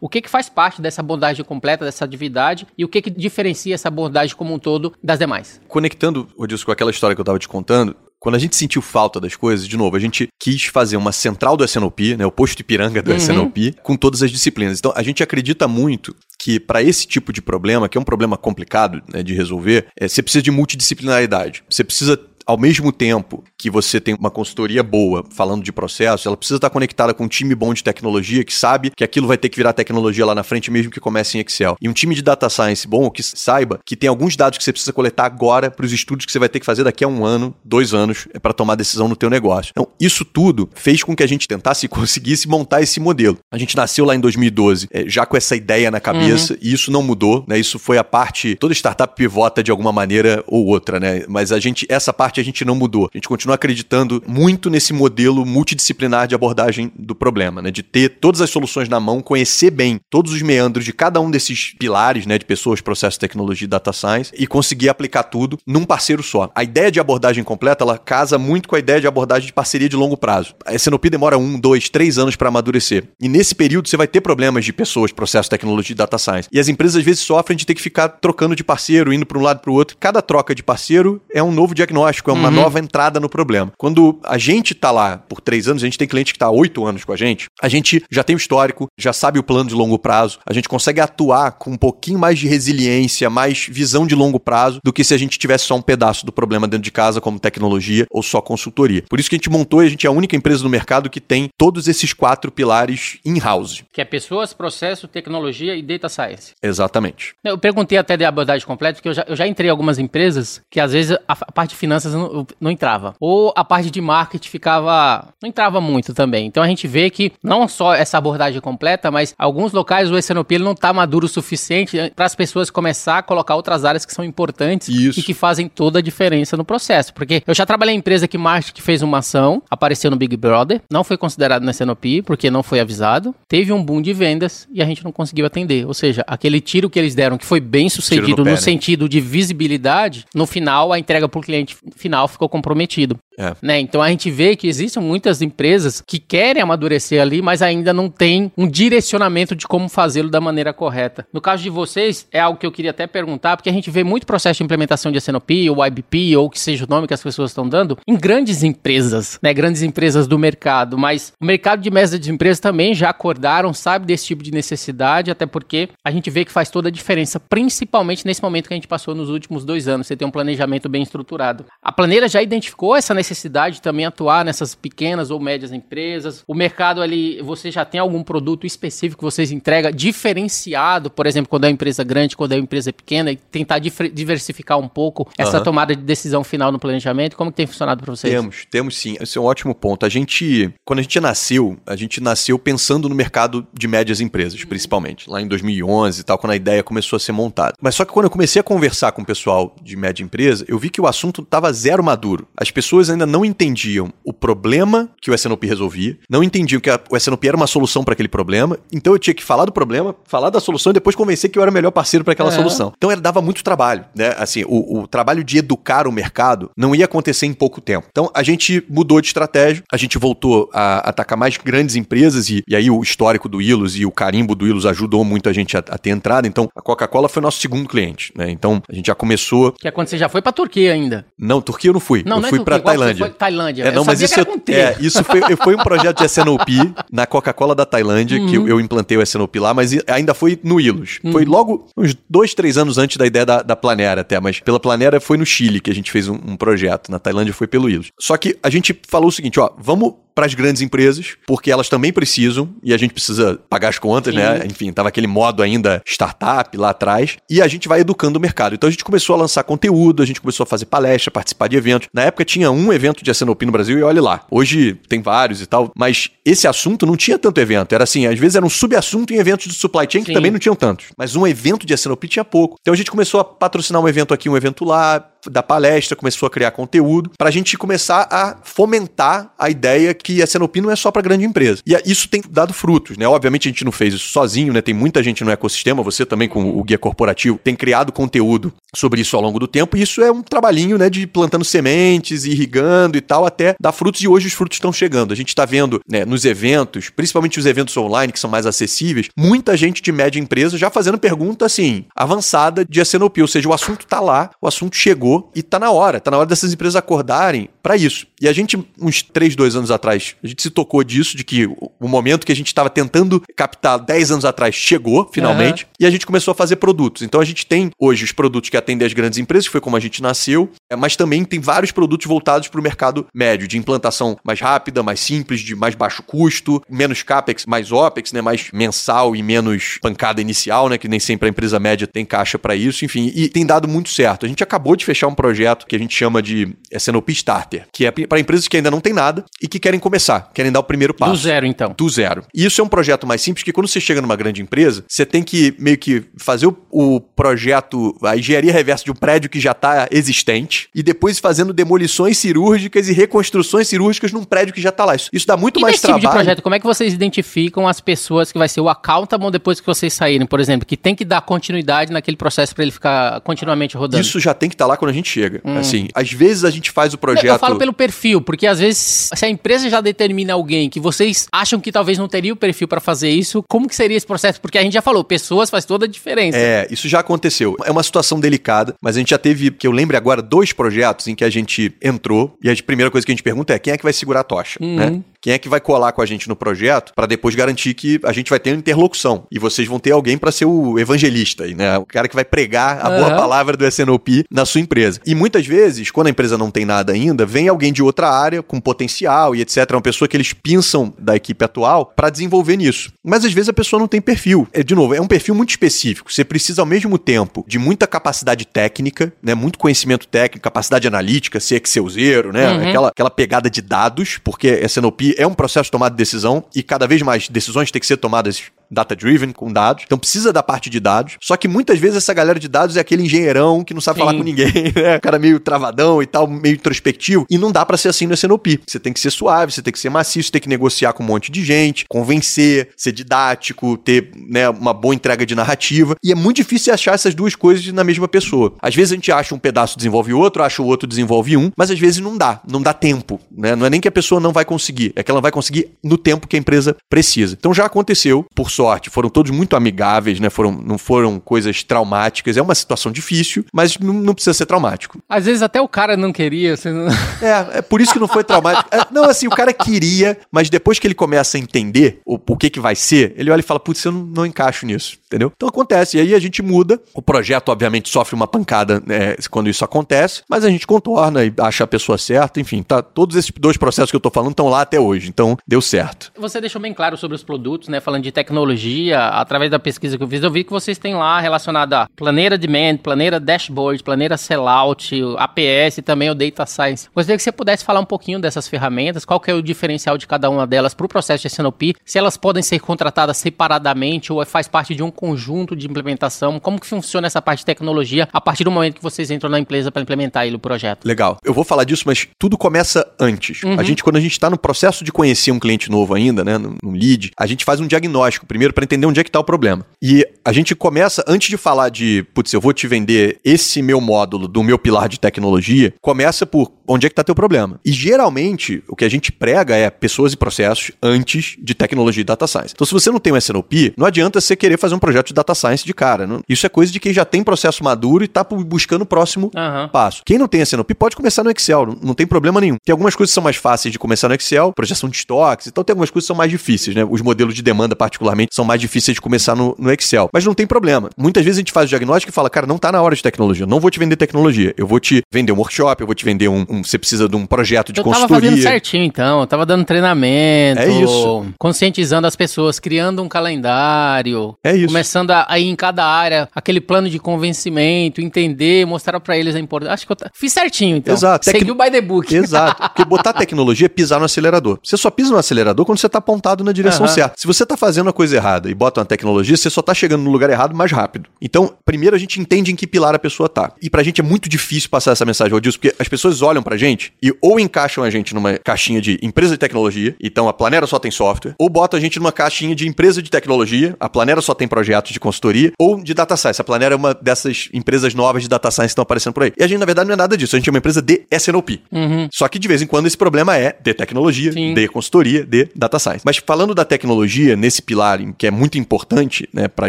o que que faz parte dessa abordagem completa, dessa atividade, e o que que diferencia essa abordagem como um todo das demais. Conectando, Rodilson, com aquela história que eu tava te contando, quando a gente sentiu falta das coisas, de novo, a gente quis fazer uma central do SNOP, né, o posto Ipiranga do Uhum. SNOP, com todas as disciplinas. Então, a gente acredita muito que para esse tipo de problema, que é um problema complicado né, de resolver, é, você precisa de multidisciplinaridade. Você precisa ao mesmo tempo que você tem uma consultoria boa falando de processo, ela precisa estar conectada com um time bom de tecnologia que sabe que aquilo vai ter que virar tecnologia lá na frente, mesmo que comece em Excel. E um time de data science bom que saiba que tem alguns dados que você precisa coletar agora para os estudos que você vai ter que fazer daqui a um ano, dois anos, é para tomar decisão no teu negócio. Então, isso tudo fez com que a gente tentasse e conseguisse montar esse modelo. A gente nasceu lá em 2012, é, já com essa ideia na cabeça, e isso não mudou, né? Isso foi a parte. Toda startup pivota de alguma maneira ou outra, né? Mas a gente, essa parte parte a gente não mudou. A gente continua acreditando muito nesse modelo multidisciplinar de abordagem do problema, né? De ter todas as soluções na mão, conhecer bem todos os meandros de cada um desses pilares, né? De pessoas, processo, tecnologia e data science e conseguir aplicar tudo num parceiro só. A ideia de abordagem completa, ela casa muito com a ideia de abordagem de parceria de longo prazo. A SNOP demora um, dois, três anos para amadurecer. E nesse período você vai ter problemas de pessoas, processo, tecnologia e data science. E as empresas às vezes sofrem de ter que ficar trocando de parceiro, indo para um lado para o outro. Cada troca de parceiro é um novo diagnóstico, é uma uhum. nova entrada no problema. Quando a gente está lá por três anos, a gente tem cliente que está há oito anos com a gente, a gente já tem o histórico, já sabe o plano de longo prazo, a gente consegue atuar com um pouquinho mais de resiliência, mais visão de longo prazo do que se a gente tivesse só um pedaço do problema dentro de casa, como tecnologia ou só consultoria. Por isso que a gente montou e a gente é a única empresa no mercado que tem todos esses quatro pilares in-house. Que é pessoas, processo, tecnologia e data science. Exatamente. Eu perguntei até de abordagem completa, porque eu já, eu já entrei em algumas empresas que às vezes a, a parte de finanças não, não entrava. Ou a parte de marketing ficava. não entrava muito também. Então a gente vê que não só essa abordagem completa, mas alguns locais o SNOP não está maduro o suficiente para as pessoas começar a colocar outras áreas que são importantes Isso. e que fazem toda a diferença no processo. Porque eu já trabalhei em empresa que marketing fez uma ação, apareceu no Big Brother, não foi considerado no SNOP porque não foi avisado, teve um boom de vendas e a gente não conseguiu atender. Ou seja, aquele tiro que eles deram, que foi bem sucedido no, pé, no né? sentido de visibilidade, no final a entrega para o cliente final ficou comprometido. É. Né? Então a gente vê que existem muitas empresas que querem amadurecer ali, mas ainda não tem um direcionamento de como fazê-lo da maneira correta. No caso de vocês, é algo que eu queria até perguntar, porque a gente vê muito processo de implementação de SNOP ou IBP ou que seja o nome que as pessoas estão dando em grandes empresas, né? Grandes empresas do mercado, mas o mercado de mesa de empresas também já acordaram, sabe desse tipo de necessidade, até porque a gente vê que faz toda a diferença, principalmente nesse momento que a gente passou nos últimos dois anos. Você tem um planejamento bem estruturado. A planeira já identificou essa necessidade de também atuar nessas pequenas ou médias empresas? O mercado ali, você já tem algum produto específico que vocês entregam diferenciado, por exemplo, quando é uma empresa grande, quando é uma empresa pequena, e tentar diversificar um pouco essa uhum. tomada de decisão final no planejamento? Como que tem funcionado para vocês? Temos, temos sim. Esse é um ótimo ponto. A gente, quando a gente nasceu, a gente nasceu pensando no mercado de médias empresas, uhum. principalmente, lá em 2011 e tal, quando a ideia começou a ser montada. Mas só que quando eu comecei a conversar com o pessoal de média empresa, eu vi que o assunto estava zero maduro. As pessoas ainda não entendiam o problema que o SNOP resolvia, não entendiam que a, o SNOP era uma solução para aquele problema, então eu tinha que falar do problema, falar da solução e depois convencer que eu era o melhor parceiro para aquela é. solução. Então era, dava muito trabalho, né? Assim, o, o trabalho de educar o mercado não ia acontecer em pouco tempo. Então a gente mudou de estratégia, a gente voltou a atacar mais grandes empresas e, e aí o histórico do Ilos e o carimbo do Ilos ajudou muito a gente a, a ter entrada. Então a Coca-Cola foi nosso segundo cliente, né? Então a gente já começou. Que é quando você já foi para Turquia ainda? Não, Turquia eu não fui. Não, eu não é fui é para Tailândia. Tailândia. Tailândia. É, não, mas isso, é, isso foi, foi um projeto de SNOP na Coca-Cola da Tailândia, uhum. que eu, eu, implantei o SNOP lá, mas ainda foi no Ilus. Uhum. Foi logo uns dois, três anos antes da ideia da, da Planera até, mas pela Planera foi no Chile que a gente fez um, um projeto. Na Tailândia foi pelo Ilus. Só que a gente falou o seguinte, ó, vamos para as grandes empresas, porque elas também precisam e a gente precisa pagar as contas, né? Sim. né? Enfim, tava aquele modo ainda startup lá atrás. E a gente vai educando o mercado. Então a gente começou a lançar conteúdo, a gente começou a fazer palestra, participar de eventos. Na época tinha um evento de SNOP no Brasil e olha lá. Hoje tem vários e tal, mas esse assunto não tinha tanto evento. Era assim, às vezes era um subassunto em eventos de supply chain que Sim. também não tinham tantos. Mas um evento de SNOP tinha pouco. Então a gente começou a patrocinar um evento aqui, um evento lá, da palestra, começou a criar conteúdo, para a gente começar a fomentar a ideia que a Senopi não é só para grande empresa. E isso tem dado frutos, né? Obviamente a gente não fez isso sozinho, né? Tem muita gente no ecossistema, você também com o guia corporativo tem criado conteúdo sobre isso ao longo do tempo, e isso é um trabalhinho, né, de plantando sementes, irrigando e tal, até dar frutos, e hoje os frutos estão chegando. A gente está vendo, né, nos eventos, principalmente os eventos online, que são mais acessíveis, muita gente de média empresa já fazendo pergunta, assim, avançada de SNOP, ou seja, o assunto está lá, o assunto chegou, e tá na hora, tá na hora dessas empresas acordarem para isso. E a gente, uns 3, 2 anos atrás, a gente se tocou disso, de que o momento que a gente estava tentando captar 10 anos atrás chegou, finalmente, uhum. e a gente começou a fazer produtos. Então a gente tem hoje os produtos que atendem as grandes empresas, que foi como a gente nasceu, é, mas também tem vários produtos voltados para o mercado médio, de implantação mais rápida, mais simples, de mais baixo custo, menos capex, mais opex, né, mais mensal e menos pancada inicial, né, que nem sempre a empresa média tem caixa para isso, enfim, e tem dado muito certo. A gente acabou de fechar fechar um projeto que a gente chama de SNOP Starter, que é para empresas que ainda não tem nada e que querem começar, querem dar o primeiro passo. Do zero, então. Do zero. E isso é um projeto mais simples que quando você chega numa grande empresa, você tem que meio que fazer o, o projeto, a engenharia reversa de um prédio que já está existente e depois fazendo demolições cirúrgicas e reconstruções cirúrgicas num prédio que já está lá. Isso, isso dá muito e mais nesse trabalho. tipo de projeto, como é que vocês identificam as pessoas que vai ser o accountable depois que vocês saírem, por exemplo, que tem que dar continuidade naquele processo para ele ficar continuamente rodando? Isso já tem que estar tá lá quando a gente chega. Hum. Assim, às vezes a gente faz o projeto. Eu falo pelo perfil, porque às vezes se a empresa já determina alguém que vocês acham que talvez não teria o perfil para fazer isso, como que seria esse processo? Porque a gente já falou, pessoas faz toda a diferença. É, isso já aconteceu. É uma situação delicada, mas a gente já teve, que eu lembre agora, dois projetos em que a gente entrou e a primeira coisa que a gente pergunta é quem é que vai segurar a tocha, uhum. né? Quem é que vai colar com a gente no projeto para depois garantir que a gente vai ter uma interlocução e vocês vão ter alguém para ser o evangelista, né? O cara que vai pregar a uhum. boa palavra do SNOP na sua empresa. E muitas vezes, quando a empresa não tem nada ainda, vem alguém de outra área com potencial e etc, uma pessoa que eles pensam da equipe atual para desenvolver nisso. Mas às vezes a pessoa não tem perfil. É, de novo, é um perfil muito específico. Você precisa ao mesmo tempo de muita capacidade técnica, né? Muito conhecimento técnico, capacidade analítica, ser Excelzeiro, né? Uhum. Aquela, aquela pegada de dados, porque SNOP é um processo de tomada de decisão e cada vez mais decisões têm que ser tomadas data-driven, com dados. Então precisa da parte de dados. Só que muitas vezes essa galera de dados é aquele engenheirão que não sabe Sim. falar com ninguém, né? O cara meio travadão e tal, meio introspectivo. E não dá para ser assim no SNOP. Você tem que ser suave, você tem que ser macio, você tem que negociar com um monte de gente, convencer, ser didático, ter né, uma boa entrega de narrativa. E é muito difícil achar essas duas coisas na mesma pessoa. Às vezes a gente acha um pedaço desenvolve outro, acha o outro desenvolve um, mas às vezes não dá, não dá tempo. Né? Não é nem que a pessoa não vai conseguir, é que ela vai conseguir no tempo que a empresa precisa. Então já aconteceu, por sorte, foram todos muito amigáveis, né? Foram, não foram coisas traumáticas. É uma situação difícil, mas não, não precisa ser traumático. Às vezes até o cara não queria. Não... É, é por isso que não foi traumático. É, não, assim, o cara queria, mas depois que ele começa a entender o, o que que vai ser, ele olha e fala, putz, eu não, não encaixo nisso, entendeu? Então acontece, e aí a gente muda. O projeto, obviamente, sofre uma pancada né, quando isso acontece, mas a gente contorna e acha a pessoa certa, enfim, tá, todos esses dois processos que eu tô falando estão lá até hoje, então deu certo. Você deixou bem claro sobre os produtos, né, falando de tecnologia, através da pesquisa que eu fiz, eu vi que vocês têm lá relacionado a planeira demand, planeira dashboard, planeira sellout, APS e também o data science. Gostaria que você pudesse falar um pouquinho dessas ferramentas, qual que é o diferencial de cada uma delas para o processo de SNOP, se elas podem ser contratadas separadamente ou faz parte de um conjunto de implementação, como que funciona essa parte de tecnologia a partir do momento que vocês entram na empresa para implementar ele, o projeto. Legal. Eu vou falar disso, mas tudo começa antes. Uhum. A gente, quando a gente está no processo de conhecer um cliente novo ainda, né, no, no lead, a gente faz um diagnóstico primeiro para entender onde é que está o problema. E a gente começa, antes de falar de, putz, eu vou te vender esse meu módulo do meu pilar de tecnologia, começa por onde é que está teu problema. E geralmente, o que a gente prega é pessoas e processos antes de tecnologia e data science. Então, se você não tem um SNOP, não adianta você querer fazer um projeto de data science de cara. Não? Isso é coisa de quem já tem processo maduro e está buscando o próximo uhum. passo. Quem não tem SNOP pode começar no Excel, não, não tem problema nenhum. Tem algumas coisas que são mais fáceis de começar no Excel, projeção de estoques, então tem algumas coisas que são mais difíceis, né? Os modelos de demanda, particularmente, são mais difíceis de começar no, no Excel. Mas não tem problema. Muitas vezes a gente faz o diagnóstico e fala, cara, não está na hora de tecnologia. Não vou te vender tecnologia. Eu vou te vender um workshop, eu vou te vender um. um você precisa de um projeto de eu consultoria. Eu tava fazendo certinho, então. Eu tava dando treinamento. É isso. Conscientizando as pessoas, criando um calendário. É isso. Começando a, a ir em cada área, aquele plano de convencimento, entender, mostrar para eles a importância. Acho que eu fiz certinho, então. Exato. Seguiu Tec... by the book. Exato. Porque botar tecnologia é pisar no acelerador. Você só pisa no acelerador quando você tá apontado na direção uhum. certa. Se você tá fazendo a coisa errada e bota uma tecnologia, você só tá chegando no lugar errado mais rápido. Então, primeiro a gente entende em que pilar a pessoa tá. E pra gente é muito difícil passar essa mensagem, Odilson, porque as pessoas olham pra gente e ou encaixam a gente numa caixinha de empresa de tecnologia, então a Planera só tem software, ou botam a gente numa caixinha de empresa de tecnologia, a Planera só tem projetos de consultoria, ou de data science. A Planera é uma dessas empresas novas de data science que estão aparecendo por aí. E a gente, na verdade, não é nada disso. A gente é uma empresa de SNOP. Uhum. Só que de vez em quando esse problema é de tecnologia, Sim. de consultoria, de data science. Mas falando da tecnologia, nesse pilar que é muito importante né, pra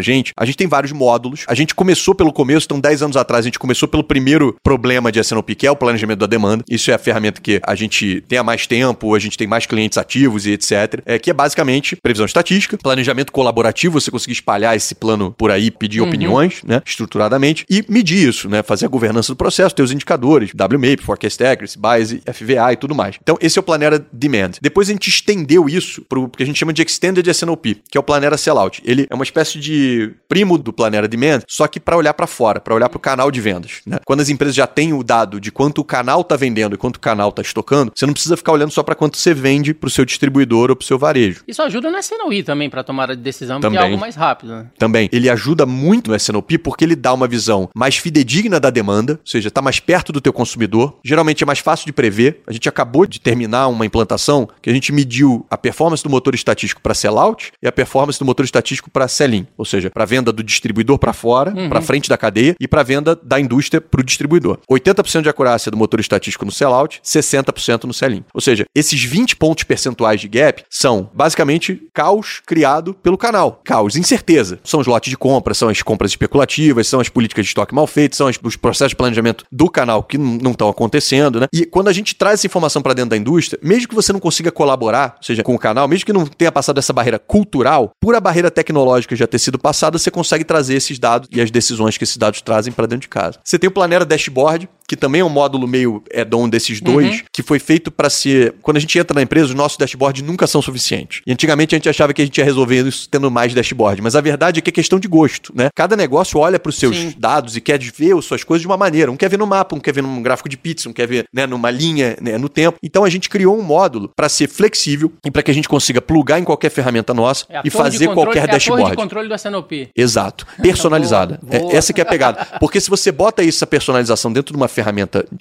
gente, a gente tem vários módulos. A gente começou pelo começo, então 10 anos atrás, a gente começou pelo primeiro problema de SNOP, que é o planejamento da demanda. Isso é a ferramenta que a gente tem há mais tempo, a gente tem mais clientes ativos e etc. É, que é basicamente previsão estatística, planejamento colaborativo, você conseguir espalhar esse plano por aí, pedir uhum. opiniões, né, estruturadamente, e medir isso, né, fazer a governança do processo, ter os indicadores, WMAP, Forecast Accuracy, Bias, FVA e tudo mais. Então, esse é o Planera Demand. Depois a gente estendeu isso para o que a gente chama de Extended SNOP, que é o Planera Sellout. Ele é uma espécie de primo do Planera Demand, só que para olhar para fora, para olhar para o canal de vendas. Né? Quando as empresas já têm o dado de quanto o canal está vendendo e quanto o canal está estocando, você não precisa ficar olhando só para quanto você vende para o seu distribuidor ou para o seu varejo. Isso ajuda no SNOI também para tomar a decisão, também. porque é algo mais rápido. Né? Também. Ele ajuda muito no SNOP porque ele dá uma visão mais fidedigna da demanda, ou seja, está mais perto do teu consumidor. Geralmente é mais fácil de prever. A gente acabou de terminar uma implantação que a gente mediu a performance do motor estatístico para sellout e a performance do motor estatístico para sell-in, ou seja, para venda do distribuidor para fora, uhum. para frente da cadeia e para venda da indústria para o distribuidor. 80% de acurácia do motor estatístico no sellout, 60% no sell-in. Ou seja, esses 20 pontos percentuais de gap são basicamente caos criado pelo canal. Caos, incerteza. São os lotes de compra, são as compras especulativas, são as políticas de estoque mal feitas, são os processos de planejamento do canal que não estão acontecendo, né? E quando a gente traz essa informação para dentro da indústria, mesmo que você não consiga colaborar, ou seja, com o canal, mesmo que não tenha passado essa barreira cultural, por a barreira tecnológica já ter sido passada, você consegue trazer esses dados e as decisões que esses dados trazem para dentro de casa. Você tem o Planera Dashboard, que também é um módulo meio add-on desses dois, uhum. que foi feito para ser. Quando a gente entra na empresa, os nossos dashboards nunca são suficientes. E antigamente a gente achava que a gente ia resolver isso tendo mais dashboard, mas a verdade é que é questão de gosto, né? Cada negócio olha para os seus Sim. dados e quer ver as suas coisas de uma maneira. Um quer ver no mapa, um quer ver num gráfico de pizza, um quer ver né, numa linha né, no tempo. Então a gente criou um módulo para ser flexível e para que a gente consiga plugar em qualquer ferramenta nossa é e fazer controle, qualquer é dashboard. De controle do SNOP. Exato. Personalizada. boa, boa. É, essa que é a pegada. Porque se você bota isso, essa personalização dentro de uma ferramenta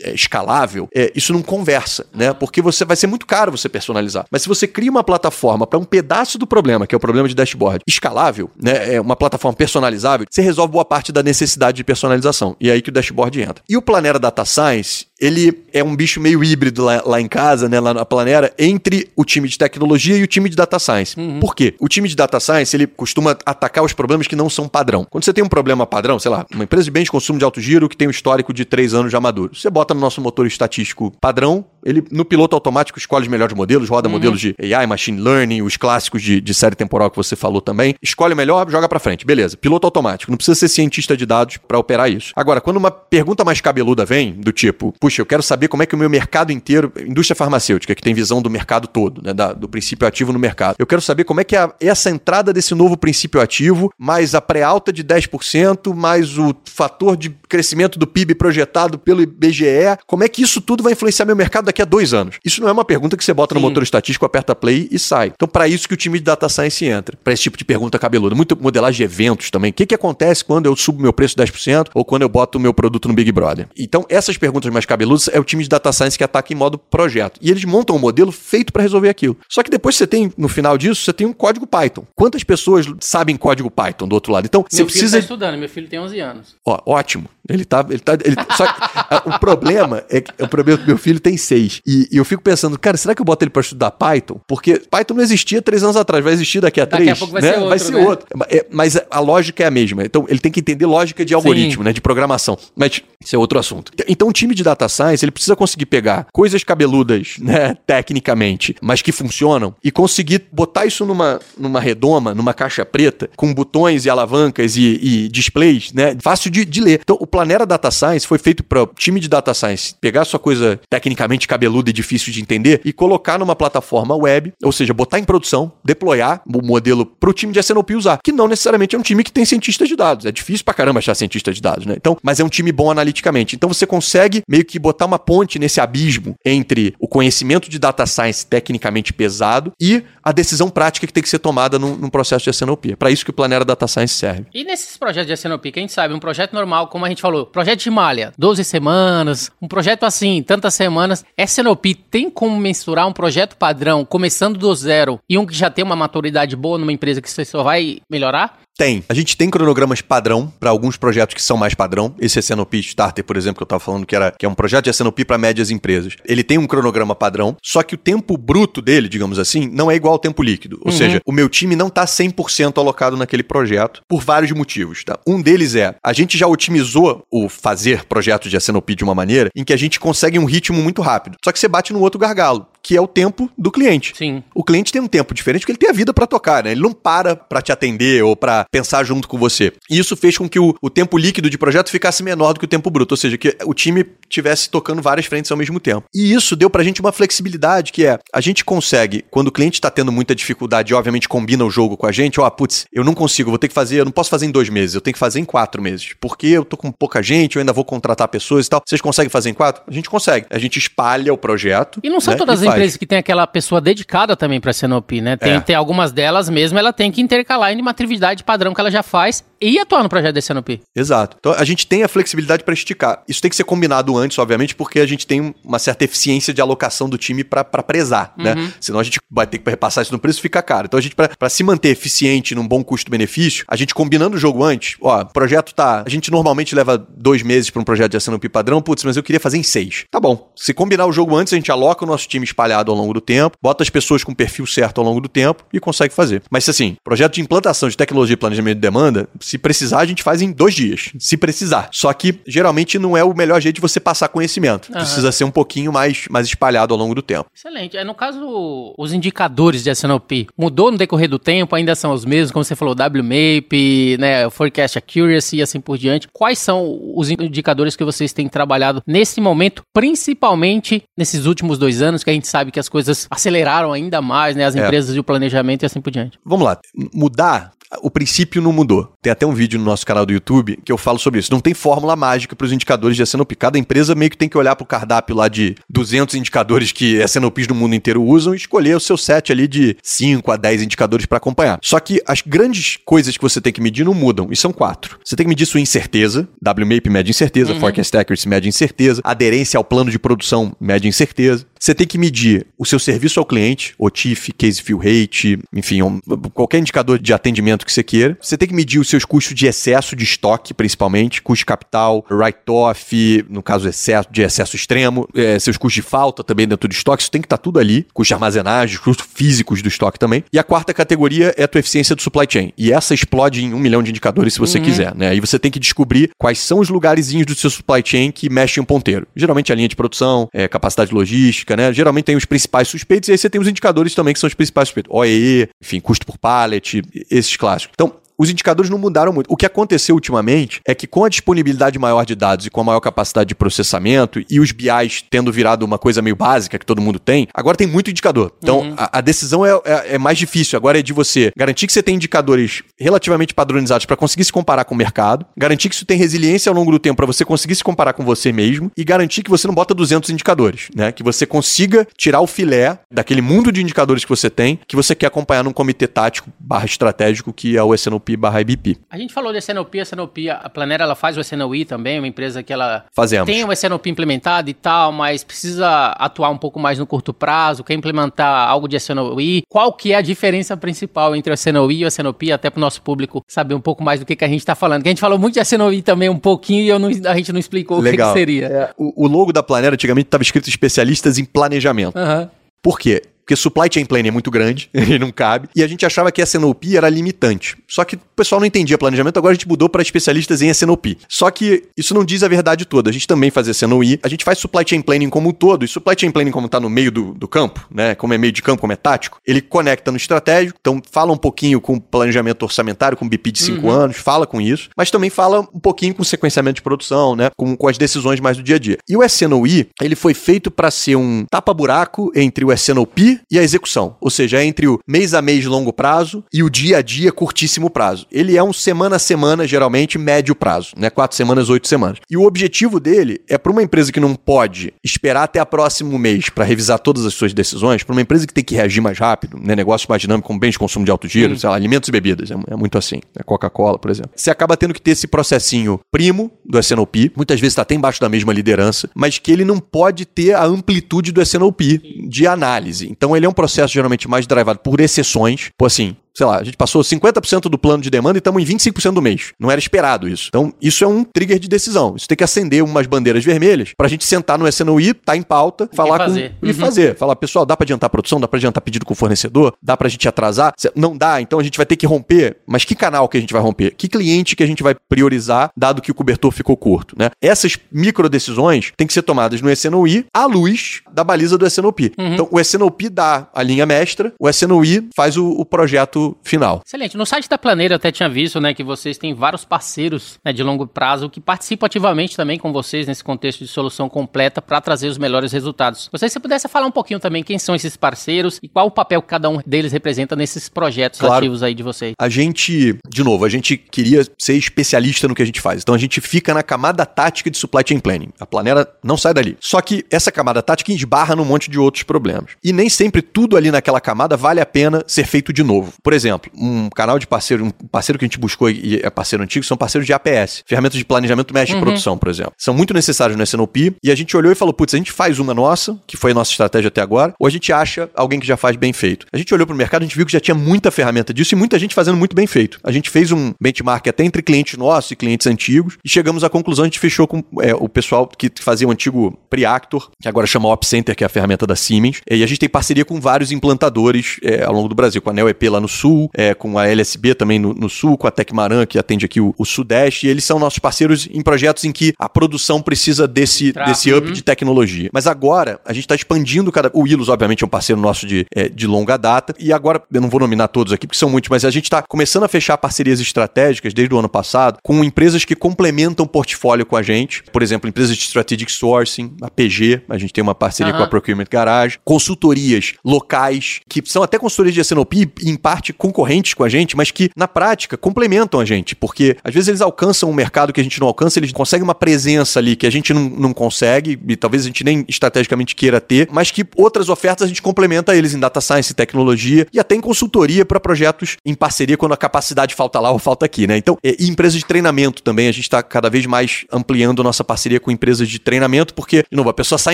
é, escalável, é, isso não conversa, né? Porque você vai ser muito caro você personalizar. Mas se você cria uma plataforma para um pedaço do problema, que é o problema de dashboard, escalável, né? É uma plataforma personalizável, você resolve boa parte da necessidade de personalização. E é aí que o dashboard entra. E o Planera Data Science, ele é um bicho meio híbrido lá, lá, em casa, né, lá na Planera, entre o time de tecnologia e o time de data science. Uhum. Por quê? O time de data science, ele costuma atacar os problemas que não são padrão. Quando você tem um problema padrão, sei lá, uma empresa de bens de consumo de alto giro que tem um histórico de três anos já maduro, você bota no nosso motor estatístico padrão, ele no piloto automático escolhe os melhores modelos, roda uhum. modelos de AI, machine learning, os clássicos de, de série temporal que você falou também, escolhe o melhor, joga para frente. Beleza, piloto automático. Não precisa ser cientista de dados para operar isso. Agora, quando uma pergunta mais cabeluda vem, do tipo, puxa, eu quero saber como é que o meu mercado inteiro, indústria farmacêutica, que tem visão do mercado todo, né, da, do princípio ativo no mercado, eu quero saber como é que é a, essa entrada desse novo princípio ativo, mais a pré-alta de 10%, mais o fator de crescimento do PIB projetado pelo IBGE, como é que isso tudo vai influenciar meu mercado daqui a dois anos? Isso não é uma pergunta que você bota Sim. no motor estatístico, aperta play e sai. Então, para isso que o time de data science entra, para esse tipo de pergunta cabeluda. Muito modelagem de eventos também. O que, que acontece quando eu subo meu preço 10% ou quando eu boto o meu produto no Big Brother? Então, essas perguntas mais cabeludas é o time de data science que ataca em modo projeto. E eles montam um modelo feito para resolver aquilo. Só que depois você tem, no final disso, você tem um código Python. Quantas pessoas sabem código Python do outro lado? Então, meu você precisa. Meu filho tá estudando, meu filho tem 11 anos. Ó, ótimo. Ele tá. Ele tá ele... Só que, o problema é que o problema é que meu filho tem seis. E, e, eu fico pensando, cara, será que eu boto ele para estudar Python? Porque Python não existia três anos atrás, vai existir daqui a daqui três. Daqui a pouco vai né? ser outro. Vai ser né? outro. É, mas a lógica é a mesma. Então ele tem que entender lógica de algoritmo, Sim. né? De programação. Mas isso é outro assunto. Então o time de data science ele precisa conseguir pegar coisas cabeludas, né? Tecnicamente, mas que funcionam e conseguir botar isso numa, numa redoma, numa caixa preta, com botões e alavancas e, e displays, né? Fácil de, de ler. Então o Planera Data Science foi feito para o time de data science pegar sua coisa tecnicamente cabeluda e difícil de entender e colocar numa plataforma web, ou seja, botar em produção, deployar o modelo para o time de SNOP usar, que não necessariamente é um time que tem cientista de dados. É difícil pra caramba achar cientista de dados, né? Então, mas é um time bom analiticamente. Então você consegue meio que botar uma ponte nesse abismo entre o conhecimento de data science tecnicamente pesado e a decisão prática que tem que ser tomada num, num processo de SNOP. É para isso que o Planera Data Science serve. E nesses projetos de SNOP, que a gente sabe, um projeto normal, como a gente falou, projeto de malha, 12 semanas, um projeto assim, tantas semanas. SNOP tem como mensurar um projeto padrão começando do zero e um que já tem uma maturidade boa numa empresa que você só vai melhorar? Tem. A gente tem cronogramas padrão para alguns projetos que são mais padrão. Esse SNOP Starter, por exemplo, que eu estava falando que, era, que é um projeto de SNOP para médias empresas. Ele tem um cronograma padrão, só que o tempo bruto dele, digamos assim, não é igual ao tempo líquido. Ou uhum. seja, o meu time não está 100% alocado naquele projeto por vários motivos. Tá? Um deles é, a gente já otimizou o fazer projetos de SNOP de uma maneira em que a gente consegue um ritmo muito rápido. Só que você bate no outro gargalo que é o tempo do cliente. Sim. O cliente tem um tempo diferente porque ele tem a vida para tocar, né? Ele não para para te atender ou para pensar junto com você. E isso fez com que o, o tempo líquido de projeto ficasse menor do que o tempo bruto, ou seja, que o time tivesse tocando várias frentes ao mesmo tempo. E isso deu pra gente uma flexibilidade que é, a gente consegue, quando o cliente tá tendo muita dificuldade, obviamente combina o jogo com a gente, ó, oh, putz, eu não consigo, vou ter que fazer, eu não posso fazer em dois meses, eu tenho que fazer em quatro meses, porque eu tô com pouca gente, eu ainda vou contratar pessoas e tal. Vocês conseguem fazer em quatro? A gente consegue. A gente espalha o projeto. E não são né, todas as empresas que têm aquela pessoa dedicada também pra Senop, né? Tem, é. tem algumas delas mesmo, ela tem que intercalar em uma atividade padrão que ela já faz e atuar no projeto da Senop. Exato. Então a gente tem a flexibilidade para esticar. Isso tem que ser combinado antes, obviamente, porque a gente tem uma certa eficiência de alocação do time para prezar, né? uhum. né? Senão a gente vai ter que repassar isso no preço e fica caro. Então a gente, para se manter eficiente num bom custo-benefício, a gente combinando o jogo antes, ó, o projeto tá. A gente normalmente leva dois meses para um projeto de SNOP padrão, putz, mas eu queria fazer em seis. Tá bom. Se combinar o jogo antes, a gente aloca o nosso time espalhado ao longo do tempo, bota as pessoas com o perfil certo ao longo do tempo e consegue fazer. Mas assim, projeto de implantação de tecnologia e planejamento de demanda, se precisar, a gente faz em dois dias. Se precisar. Só que geralmente não é o melhor jeito de você passar conhecimento. Uhum. Precisa ser um pouquinho mais, mais espalhado ao longo do tempo. Excelente. É, no caso, os indicadores de SNOP mudou no decorrer do tempo, ainda são os mesmos, como você falou, WMAP, né, Forecast Accuracy e assim por diante. Quais são os indicadores que vocês têm trabalhado nesse momento, principalmente nesses últimos dois anos, que a gente sabe que as coisas aceleraram ainda mais, né, as é. empresas e o planejamento e assim por diante? Vamos lá. Mudar o princípio não mudou. Tem até um vídeo no nosso canal do YouTube que eu falo sobre isso. Não tem fórmula mágica para os indicadores de SNOP. Cada empresa meio que tem que olhar para o cardápio lá de 200 indicadores que SNOPs do mundo inteiro usam e escolher o seu set ali de 5 a 10 indicadores para acompanhar. Só que as grandes coisas que você tem que medir não mudam, e são quatro. Você tem que medir sua incerteza, WMAP mede incerteza, uhum. Forecast Accuracy mede incerteza, aderência ao plano de produção mede incerteza. Você tem que medir o seu serviço ao cliente, OTIF, Case Fill Rate, enfim, um, qualquer indicador de atendimento que você queira. Você tem que medir os seus custos de excesso de estoque, principalmente, custo de capital, write-off, no caso excesso, de excesso extremo, é, seus custos de falta também dentro do estoque, isso tem que estar tá tudo ali, custo de armazenagem, custos físicos do estoque também. E a quarta categoria é a tua eficiência do supply chain. E essa explode em um milhão de indicadores se você uhum. quiser, né? Aí você tem que descobrir quais são os lugarzinhos do seu supply chain que mexem um ponteiro. Geralmente a linha de produção, é, capacidade logística, né? Geralmente tem os principais suspeitos e aí você tem os indicadores também que são os principais suspeitos. OEE, enfim, custo por pallet, esses clássicos. Então, os indicadores não mudaram muito. O que aconteceu ultimamente é que com a disponibilidade maior de dados e com a maior capacidade de processamento e os BIs tendo virado uma coisa meio básica que todo mundo tem, agora tem muito indicador. Então uhum. a, a, decisão é, é, é, mais difícil. Agora é de você garantir que você tem indicadores relativamente padronizados para conseguir se comparar com o mercado, garantir que isso tem resiliência ao longo do tempo para você conseguir se comparar com você mesmo e garantir que você não bota 200 indicadores, né? Que você consiga tirar o filé daquele mundo de indicadores que você tem, que você quer acompanhar num comitê tático barra estratégico que é o Barra IBP. A gente falou de SNOP, a SNOP, a Planera ela faz o SNOI também, uma empresa que ela Fazemos. tem o SNOP implementado e tal, mas precisa atuar um pouco mais no curto prazo, quer implementar algo de SNOI. Qual que é a diferença principal entre o SNOI e o SNOP, até para o nosso público saber um pouco mais do que, que a gente está falando? Que a gente falou muito de SNOI também um pouquinho e eu não, a gente não explicou Legal. o que, que seria. É, o, o, logo da Planera antigamente estava escrito especialistas em planejamento. Uhum. Por quê? Porque supply chain planning é muito grande, ele não cabe, e a gente achava que a SNOP era limitante. Só que o pessoal não entendia planejamento, agora a gente mudou para especialistas em SNOP. Só que isso não diz a verdade toda. A gente também faz SNOI, a gente faz supply chain planning como um todo, e supply chain planning como está no meio do, do campo, né, como é meio de campo, como é tático, ele conecta no estratégico, então fala um pouquinho com planejamento orçamentário, com BP de 5 uhum. anos, fala com isso, mas também fala um pouquinho com sequenciamento de produção, né, com, com as decisões mais do dia a dia. E o SNOI, ele foi feito para ser um tapa-buraco entre o SNOP e a execução, ou seja, é entre o mês a mês de longo prazo e o dia a dia curtíssimo prazo. Ele é um semana a semana, geralmente médio prazo, né? Quatro semanas, oito semanas. E o objetivo dele é para uma empresa que não pode esperar até o próximo mês para revisar todas as suas decisões, para uma empresa que tem que reagir mais rápido, né? Negócio mais dinâmico, como bens de consumo de alto giro, sei lá, alimentos e bebidas, é, é muito assim, né? Coca-Cola, por exemplo. Você acaba tendo que ter esse processinho primo do SNOP, muitas vezes está até embaixo da mesma liderança, mas que ele não pode ter a amplitude do SNOP de análise. Então ele é um processo geralmente mais drivado por exceções. Pô, assim, sei lá, a gente passou 50% do plano de demanda e estamos em 25% do mês. Não era esperado isso. Então, isso é um trigger de decisão. Isso tem que acender umas bandeiras vermelhas para a gente sentar no SNOI, tá em pauta, falar e fazer. com. E fazer. Falar, pessoal, dá para adiantar a produção, dá para adiantar pedido com o fornecedor, dá para a gente atrasar. Não dá, então a gente vai ter que romper. Mas que canal que a gente vai romper? Que cliente que a gente vai priorizar, dado que o cobertor ficou curto, né? Essas micro decisões têm que ser tomadas no SNOI à luz da baliza do SNOP. Uhum. Então, o SNOP dá a linha mestra, o SNOI faz o, o, projeto final. Excelente. No site da Planeira eu até tinha visto, né, que vocês têm vários parceiros né, de longo prazo que participam ativamente também com vocês nesse contexto de solução completa para trazer os melhores resultados. Gostaria que você pudesse falar um pouquinho também quem são esses parceiros e qual o papel que cada um deles representa nesses projetos claro. ativos aí de vocês. A gente, de novo, a gente queria ser especialista no que a gente faz. Então a gente fica na camada tática de supply chain planning. A Planera não sai dali. Só que essa camada tática esbarra num monte de outros problemas. E nem sempre tudo ali naquela camada vale a pena ser feito de novo. Por exemplo, um canal de parceiro, um parceiro que a gente buscou e é parceiro antigo, são parceiros de APS, ferramentas de planejamento mestre uhum. de produção, por exemplo. São muito necessários no SNOP e a gente olhou e falou, putz, a gente faz uma nossa, que foi a nossa estratégia até agora, ou a gente acha alguém que já faz bem feito. A gente olhou para o mercado, a gente viu que já tinha muita ferramenta disso e muita gente fazendo muito bem feito. A gente fez um benchmark até entre clientes nossos e clientes antigos e chegamos à conclusão, a gente fechou com é, o pessoal que fazia o antigo Preactor, que agora chama Op Center, que é a ferramenta da Siemens, e a gente tem parceria com vários implantadores é, ao longo do Brasil, com a Neo EP lá no sul, é, com a LSB também no, no, sul, com a Tecmaran, que atende aqui o, o, Sudeste, e eles são nossos parceiros em projetos em que a produção precisa desse, desse up uhum. de tecnologia. Mas agora, a gente está expandindo cada. O Ilus, obviamente, é um parceiro nosso de, é, de longa data, e agora, eu não vou nominar todos aqui, porque são muitos, mas a gente está começando a fechar parcerias estratégicas desde o ano passado com empresas que complementam o portfólio com a gente. Por exemplo, empresas de strategic sourcing, a PG, a gente tem uma parceria uhum. com a Procurement Garage, consultorias locais, que são até consultorias de SNOP, em parte concorrentes com a gente, mas que na prática complementam a gente, porque às vezes eles alcançam um mercado que a gente não alcança, eles conseguem uma presença ali que a gente não, não consegue, e talvez a gente nem estrategicamente queira ter, mas que outras ofertas a gente complementa eles em data science, tecnologia e até em consultoria para projetos em parceria quando a capacidade falta lá ou falta aqui, né? Então, e, e empresas de treinamento também, a gente está cada vez mais ampliando nossa parceria com empresas de treinamento, porque, de novo, a pessoa sai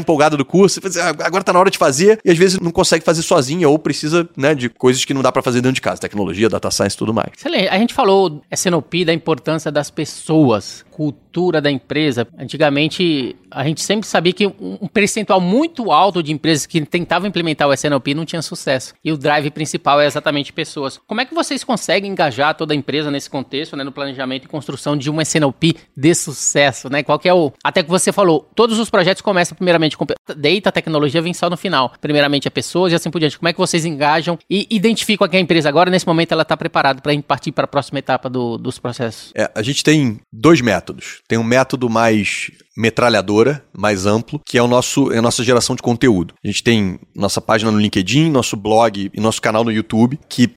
empolgada do curso assim, ah, agora está na hora de fazer, e às vezes não consegue fazer sozinha ou precisa, né, de coisas que não dá para fazer dentro de casa, tecnologia, data science e tudo mais. Excelente. A gente falou, SNOP, da importância das pessoas, cultura da empresa. Antigamente, a gente sempre sabia que um percentual muito alto de empresas que tentavam implementar o SNOP não tinha sucesso. E o drive principal é exatamente pessoas. Como é que vocês conseguem engajar toda a empresa nesse contexto, né, no planejamento e construção de um SNOP de sucesso, né? Qual que é o... Até que você falou, todos os projetos começam primeiramente com data, tecnologia vem só no final. Primeiramente a pessoas e assim por diante. Como é que vocês engajam e identificam que a empresa agora, nesse momento, ela está preparada para partir para a próxima etapa do, dos processos? É, a gente tem dois métodos. Tem um método mais metralhadora, mais amplo, que é o nosso é a nossa geração de conteúdo. A gente tem nossa página no LinkedIn, nosso blog e nosso canal no YouTube, que,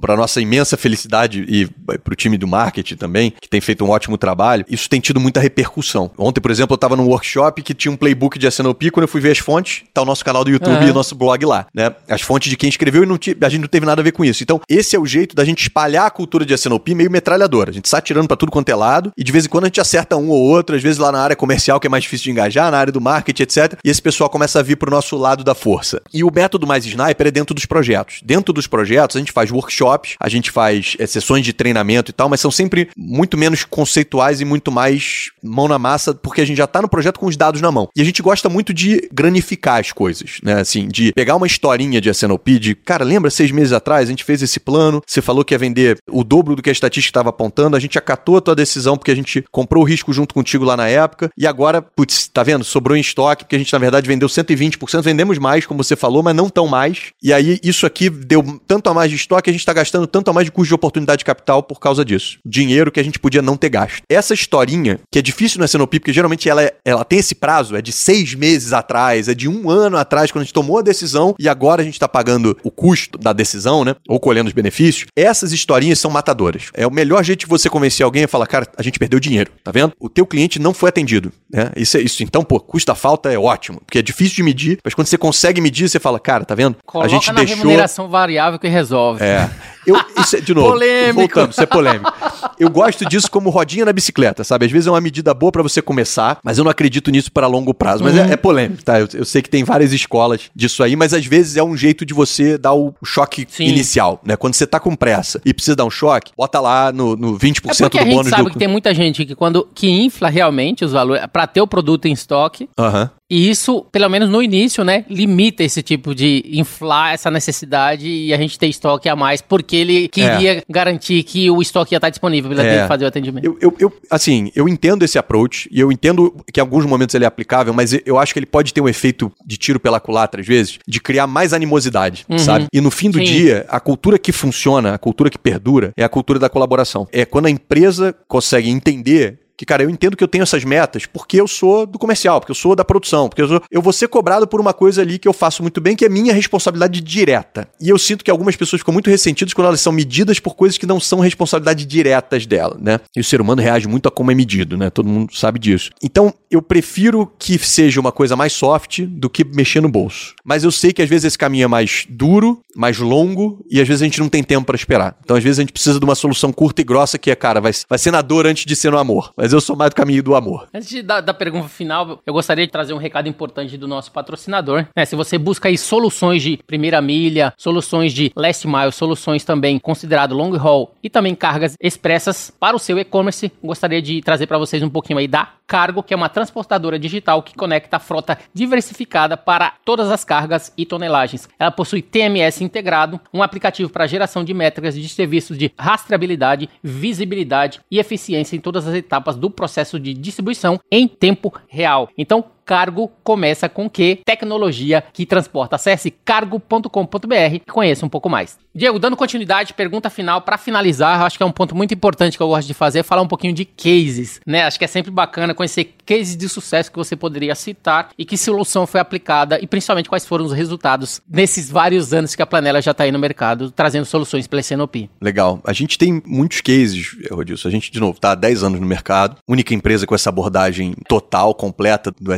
para nossa imensa felicidade e para o time do marketing também, que tem feito um ótimo trabalho, isso tem tido muita repercussão. Ontem, por exemplo, eu estava num workshop que tinha um playbook de SNOP, quando eu fui ver as fontes, tá o nosso canal do YouTube é. e o nosso blog lá, né? As fontes de quem escreveu e não a gente não teve nada a ver com isso. Então, esse é o jeito da gente espalhar a cultura de SNOP meio metralhadora. A gente sai tirando para tudo quanto é lado e de vez em quando a gente acerta um ou outro, às vezes lá na área comercial que é mais difícil de engajar, na área do marketing, etc. E esse pessoal começa a vir pro nosso lado da força. E o método mais sniper é dentro dos projetos. Dentro dos projetos, a gente faz workshops, a gente faz é, sessões de treinamento e tal, mas são sempre muito menos conceituais e muito mais mão na massa, porque a gente já tá no projeto com os dados na mão. E a gente gosta muito de granificar as coisas, né? Assim, de pegar uma historinha de SNOP, de, cara, lembra seis meses atrás, a gente fez esse plano, você falou que ia vender o dobro do que a estatística estava apontando, a gente acatou a tua decisão porque a gente comprou o risco junto contigo lá na época, e putz, tá vendo? Sobrou em estoque, porque a gente, na verdade, vendeu 120%, vendemos mais, como você falou, mas não tão mais. E aí, isso aqui deu tanto a mais de estoque, a gente tá gastando tanto a mais de custo de oportunidade de capital por causa disso. Dinheiro que a gente podia não ter gasto. Essa historinha, que é difícil no SNOP, porque geralmente ela, é, ela tem esse prazo, é de seis meses atrás, é de um ano atrás, quando a gente tomou a decisão, e agora a gente tá pagando o custo da decisão, né? Ou colhendo os benefícios. Essas historinhas são matadoras. É o melhor jeito de você convencer alguém a falar, cara, a gente perdeu dinheiro, tá vendo? O teu cliente não foi atendido. Né? Isso, é, isso então, pô, custa falta é ótimo, porque é difícil de medir, mas quando você consegue medir, você fala, cara, tá vendo? Coloca a gente na deixou... remuneração variável que resolve. É. Eu, isso é, de novo, polêmico. voltando, isso é polêmico. Eu gosto disso como rodinha na bicicleta, sabe? Às vezes é uma medida boa para você começar, mas eu não acredito nisso para longo prazo. Mas é, uhum. é, é, polêmico, tá? Eu, eu, sei que tem várias escolas disso aí, mas às vezes é um jeito de você dar o choque Sim. inicial, né? Quando você tá com pressa e precisa dar um choque, bota lá no, no 20% é porque do bônus. A gente sabe do... que tem muita gente que quando que infla realmente os valores para ter o produto em estoque. Uhum. E isso, pelo menos no início, né, limita esse tipo de inflar essa necessidade e a gente ter estoque a mais, porque ele queria é. garantir que o estoque ia estar disponível para é. fazer o atendimento. Eu, eu, eu, assim, eu entendo esse approach e eu entendo que em alguns momentos ele é aplicável, mas eu acho que ele pode ter um efeito de tiro pela culatra, às vezes, de criar mais animosidade, uhum. sabe? E no fim do Sim. dia, a cultura que funciona, a cultura que perdura, é a cultura da colaboração. É quando a empresa consegue entender que, cara, eu entendo que eu tenho essas metas porque eu sou do comercial, porque eu sou da produção, porque eu, sou, eu vou ser cobrado por uma coisa ali que eu faço muito bem, que é minha responsabilidade direta. E eu sinto que algumas pessoas ficam muito ressentidas quando elas são medidas por coisas que não são responsabilidade diretas dela, né? E o ser humano reage muito a como é medido, né? Todo mundo sabe disso. Então, eu prefiro que seja uma coisa mais soft do que mexer no bolso. Mas eu sei que às vezes esse caminho é mais duro, mais longo, e às vezes a gente não tem tempo para esperar. Então, às vezes a gente precisa de uma solução curta e grossa que é, cara, vai, vai ser na dor antes de ser no amor. Mas eu sou mais do caminho do amor. Antes da, da pergunta final, eu gostaria de trazer um recado importante do nosso patrocinador. Né? Se você busca aí soluções de primeira milha, soluções de last mile, soluções também considerado long haul e também cargas expressas para o seu e-commerce, gostaria de trazer para vocês um pouquinho aí da Cargo, que é uma transportadora digital que conecta a frota diversificada para todas as cargas e tonelagens. Ela possui TMS integrado, um aplicativo para geração de métricas de serviços de rastreabilidade, visibilidade e eficiência em todas as etapas do processo de distribuição em tempo real. Então, cargo começa com que? Tecnologia que transporta. Acesse cargo.com.br e conheça um pouco mais. Diego, dando continuidade, pergunta final para finalizar, acho que é um ponto muito importante que eu gosto de fazer, é falar um pouquinho de cases, né? Acho que é sempre bacana conhecer cases de sucesso que você poderia citar e que solução foi aplicada e principalmente quais foram os resultados nesses vários anos que a Planela já está aí no mercado, trazendo soluções para SNOP. Legal. A gente tem muitos cases, Rodilson. A gente, de novo, está há 10 anos no mercado, única empresa com essa abordagem total, completa do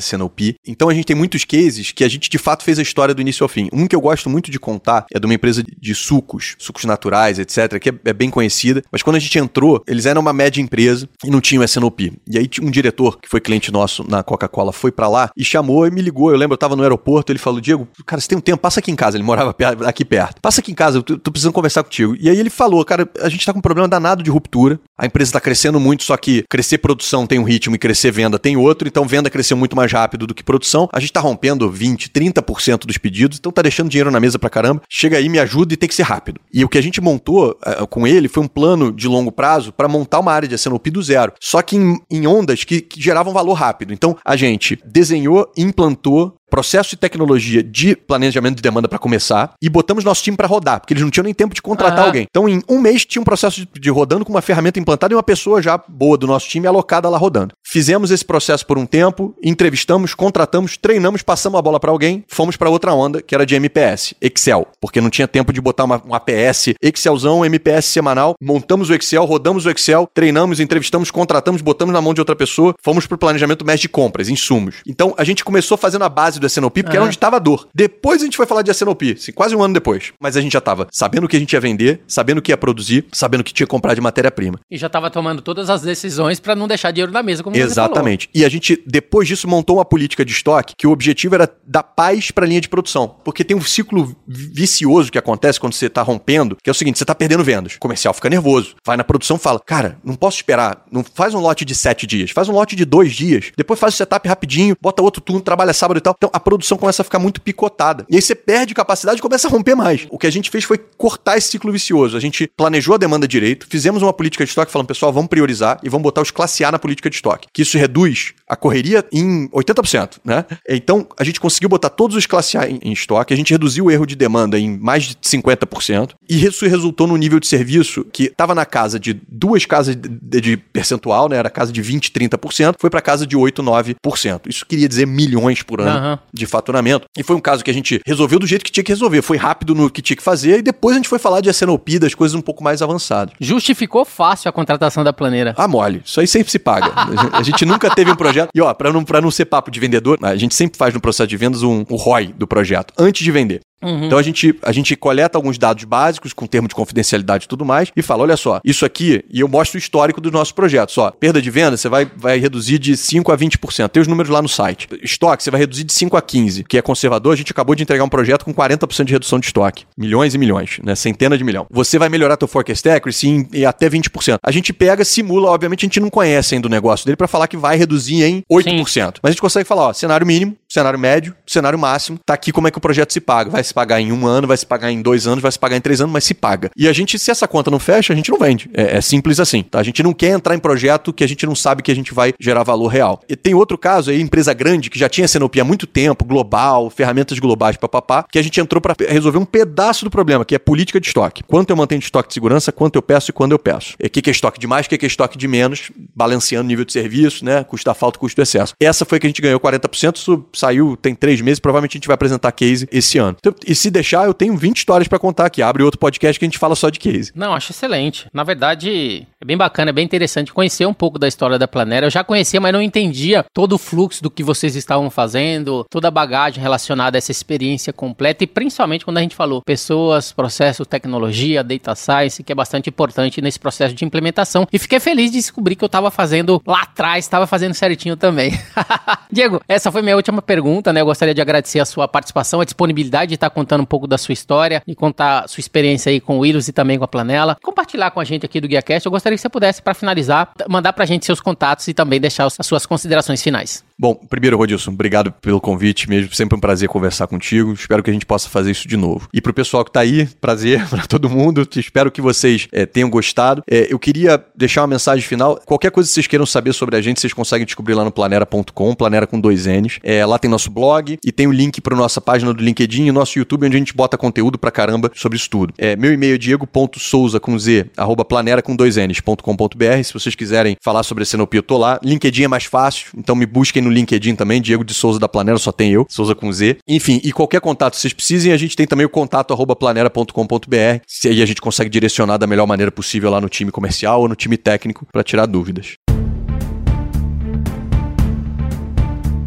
Então a gente tem muitos cases que a gente de fato fez a história do início ao fim. Um que eu gosto muito de contar é de uma empresa de suco sucos, sucos naturais, etc., que é, é, bem conhecida. Mas quando a gente entrou, eles eram uma média empresa e não tinham SNOP. E aí um diretor, que foi cliente nosso na Coca-Cola, foi para lá e chamou e me ligou. Eu lembro, eu tava no aeroporto, ele falou: Diego, cara, você tem um tempo, passa aqui em casa. Ele morava aqui perto. Passa aqui em casa, eu tô precisando conversar contigo. E aí ele falou: cara, a gente tá com um problema danado de ruptura. A empresa tá crescendo muito, só que crescer produção tem um ritmo e crescer venda tem outro. Então venda cresceu muito mais rápido do que produção. A gente tá rompendo 20, 30% dos pedidos, então tá deixando dinheiro na mesa pra caramba. Chega aí, me ajuda e tem que ser rápido. E o que a gente montou uh, com ele foi um plano de longo prazo para montar uma área de SNOP do zero. Só que em, em ondas que, que geravam valor rápido. Então a gente desenhou, implantou processo e tecnologia de planejamento de demanda para começar e botamos nosso time para rodar, porque eles não tinham nem tempo de contratar alguém. Então, em um mês, tinha um processo de, de, rodando com uma ferramenta implantada e uma pessoa já boa do nosso time alocada lá rodando. Fizemos esse processo por um tempo, entrevistamos, contratamos, treinamos, passamos a bola para alguém, fomos para outra onda, que era de MPS, Excel, porque não tinha tempo de botar uma, um APS, Excelzão, MPS semanal, montamos o Excel, rodamos o Excel, treinamos, entrevistamos, contratamos, botamos na mão de outra pessoa, fomos para o planejamento mês de compras, insumos. Então, a gente começou fazendo a base do SNOP, porque uhum. era onde estava a dor. Depois a gente foi falar de SNOP, assim, quase um ano depois. Mas a gente já estava sabendo o que a gente ia vender, sabendo o que ia produzir, sabendo o que tinha que comprar de matéria-prima. E já estava tomando todas as decisões para não deixar dinheiro na mesa, como Exatamente. E a gente, depois disso, montou uma política de estoque que o objetivo era dar paz para a linha de produção. Porque tem um ciclo vicioso que acontece quando você está rompendo, que é o seguinte: você está perdendo vendas. O comercial fica nervoso. Vai na produção fala: Cara, não posso esperar. Não faz um lote de sete dias, faz um lote de dois dias. Depois faz o setup rapidinho, bota outro turno, trabalha sábado e tal. Então a produção começa a ficar muito picotada. E aí você perde capacidade e começa a romper mais. O que a gente fez foi cortar esse ciclo vicioso. A gente planejou a demanda direito, fizemos uma política de estoque falando, pessoal, vamos priorizar e vamos botar os classe A na política de estoque. Que isso reduz a correria em 80%, né? Então, a gente conseguiu botar todos os classe A em, em estoque, a gente reduziu o erro de demanda em mais de 50%, e isso resultou num nível de serviço que estava na casa de duas casas de, de, percentual, né? Era casa de 20, 30%, foi para casa de 8, 9%. Isso queria dizer milhões por ano uhum. De faturamento. E foi um caso que a gente resolveu do jeito que tinha que resolver. Foi rápido no que tinha que fazer e depois a gente foi falar de SNOP, das coisas um pouco mais avançadas. Justificou fácil a contratação da planeira. Ah, mole. Isso aí sempre se paga. a gente nunca teve um projeto. E ó, pra não, pra não ser papo de vendedor, a gente sempre faz no processo de vendas um, um ROI do projeto, antes de vender. Uhum. Então a gente, a gente coleta alguns dados básicos com termo de confidencialidade e tudo mais e fala: olha só, isso aqui, e eu mostro o histórico dos nossos projetos. Ó, perda de venda, você vai, vai reduzir de 5 a 20%. Tem os números lá no site. Estoque, você vai reduzir de 5 a 15, que é conservador. A gente acabou de entregar um projeto com 40% de redução de estoque. Milhões e milhões, né? Centenas de milhões. Você vai melhorar teu forecast accuracy em, em até 20%. A gente pega, simula, obviamente a gente não conhece ainda o negócio dele para falar que vai reduzir em 8%. Sim. Mas a gente consegue falar, ó, cenário mínimo, cenário médio, cenário máximo, tá aqui como é que o projeto se paga. Vai se pagar em um ano, vai se pagar em dois anos, vai se pagar em três anos, mas se paga. E a gente, se essa conta não fecha, a gente não vende. É, é simples assim. Tá? A gente não quer entrar em projeto que a gente não sabe que a gente vai gerar valor real. E tem outro caso aí, empresa grande que já tinha Senopia há muito tempo, global, ferramentas globais, papapá, que a gente entrou para resolver um pedaço do problema, que é política de estoque. Quanto eu mantenho de estoque de segurança, quanto eu peço e quando eu peço. O que é estoque de mais, o que é estoque de menos, balanceando o nível de serviço, né? Custo da falta, custo do excesso. Essa foi que a gente ganhou 40%, isso saiu tem três meses, provavelmente a gente vai apresentar case esse ano. Então, e se deixar, eu tenho 20 histórias para contar aqui. Abre outro podcast que a gente fala só de case. Não, acho excelente. Na verdade, é bem bacana, é bem interessante conhecer um pouco da história da Planera. Eu já conhecia, mas não entendia todo o fluxo do que vocês estavam fazendo, toda a bagagem relacionada a essa experiência completa e principalmente quando a gente falou pessoas, processo, tecnologia, data science, que é bastante importante nesse processo de implementação. E fiquei feliz de descobrir que eu estava fazendo lá atrás, estava fazendo certinho também. Diego, essa foi minha última pergunta, né? Eu gostaria de agradecer a sua participação, a disponibilidade de estar contando um pouco da sua história e contar sua experiência aí com o Willis e também com a Planela. Compartilhar com a gente aqui do GuiaCast. Eu gostaria que você pudesse, para finalizar, mandar para a gente seus contatos e também deixar as suas considerações finais. Bom, primeiro, Rodilson, obrigado pelo convite mesmo. Sempre um prazer conversar contigo. Espero que a gente possa fazer isso de novo. E pro pessoal que tá aí, prazer para todo mundo. Espero que vocês é, tenham gostado. É, eu queria deixar uma mensagem final. Qualquer coisa que vocês queiram saber sobre a gente, vocês conseguem descobrir lá no planera.com, planera com dois N's. É, lá tem nosso blog e tem o link para nossa página do LinkedIn e nosso YouTube, onde a gente bota conteúdo pra caramba sobre isso tudo. É, meu e-mail é diego.souza com z, arroba planera com dois N's.com.br. Se vocês quiserem falar sobre a Cenopia, eu tô lá. LinkedIn é mais fácil, então me busquem no LinkedIn também, Diego de Souza da Planera, só tem eu, Souza com Z. Enfim, e qualquer contato vocês precisem, a gente tem também o contato arroba planera.com.br, se aí a gente consegue direcionar da melhor maneira possível lá no time comercial ou no time técnico para tirar dúvidas.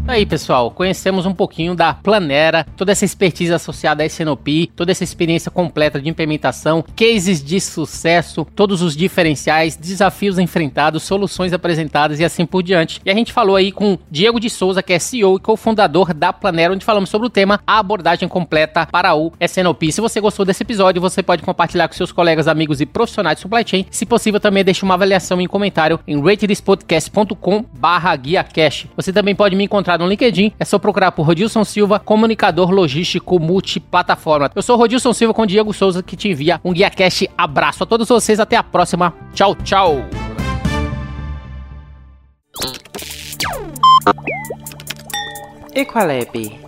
Aí, pessoal, conhecemos um pouquinho da Planera, toda essa expertise associada à SNOP, toda essa experiência completa de implementação, cases de sucesso, todos os diferenciais, desafios enfrentados, soluções apresentadas e assim por diante. E a gente falou aí com Diego de Souza, que é CEO e cofundador da Planera, onde falamos sobre o tema a abordagem completa para o SNOP. Se você gostou desse episódio, você pode compartilhar com seus colegas, amigos e profissionais de supply chain. Se possível, também deixe uma avaliação em comentário em ratedspodcast.com/guiacash. Você também pode me no LinkedIn, é só procurar por Rodilson Silva, comunicador logístico multiplataforma. Eu sou Rodilson Silva com Diego Souza que te envia um Guia Cash. Abraço a todos vocês, até a próxima. Tchau, tchau. Equalab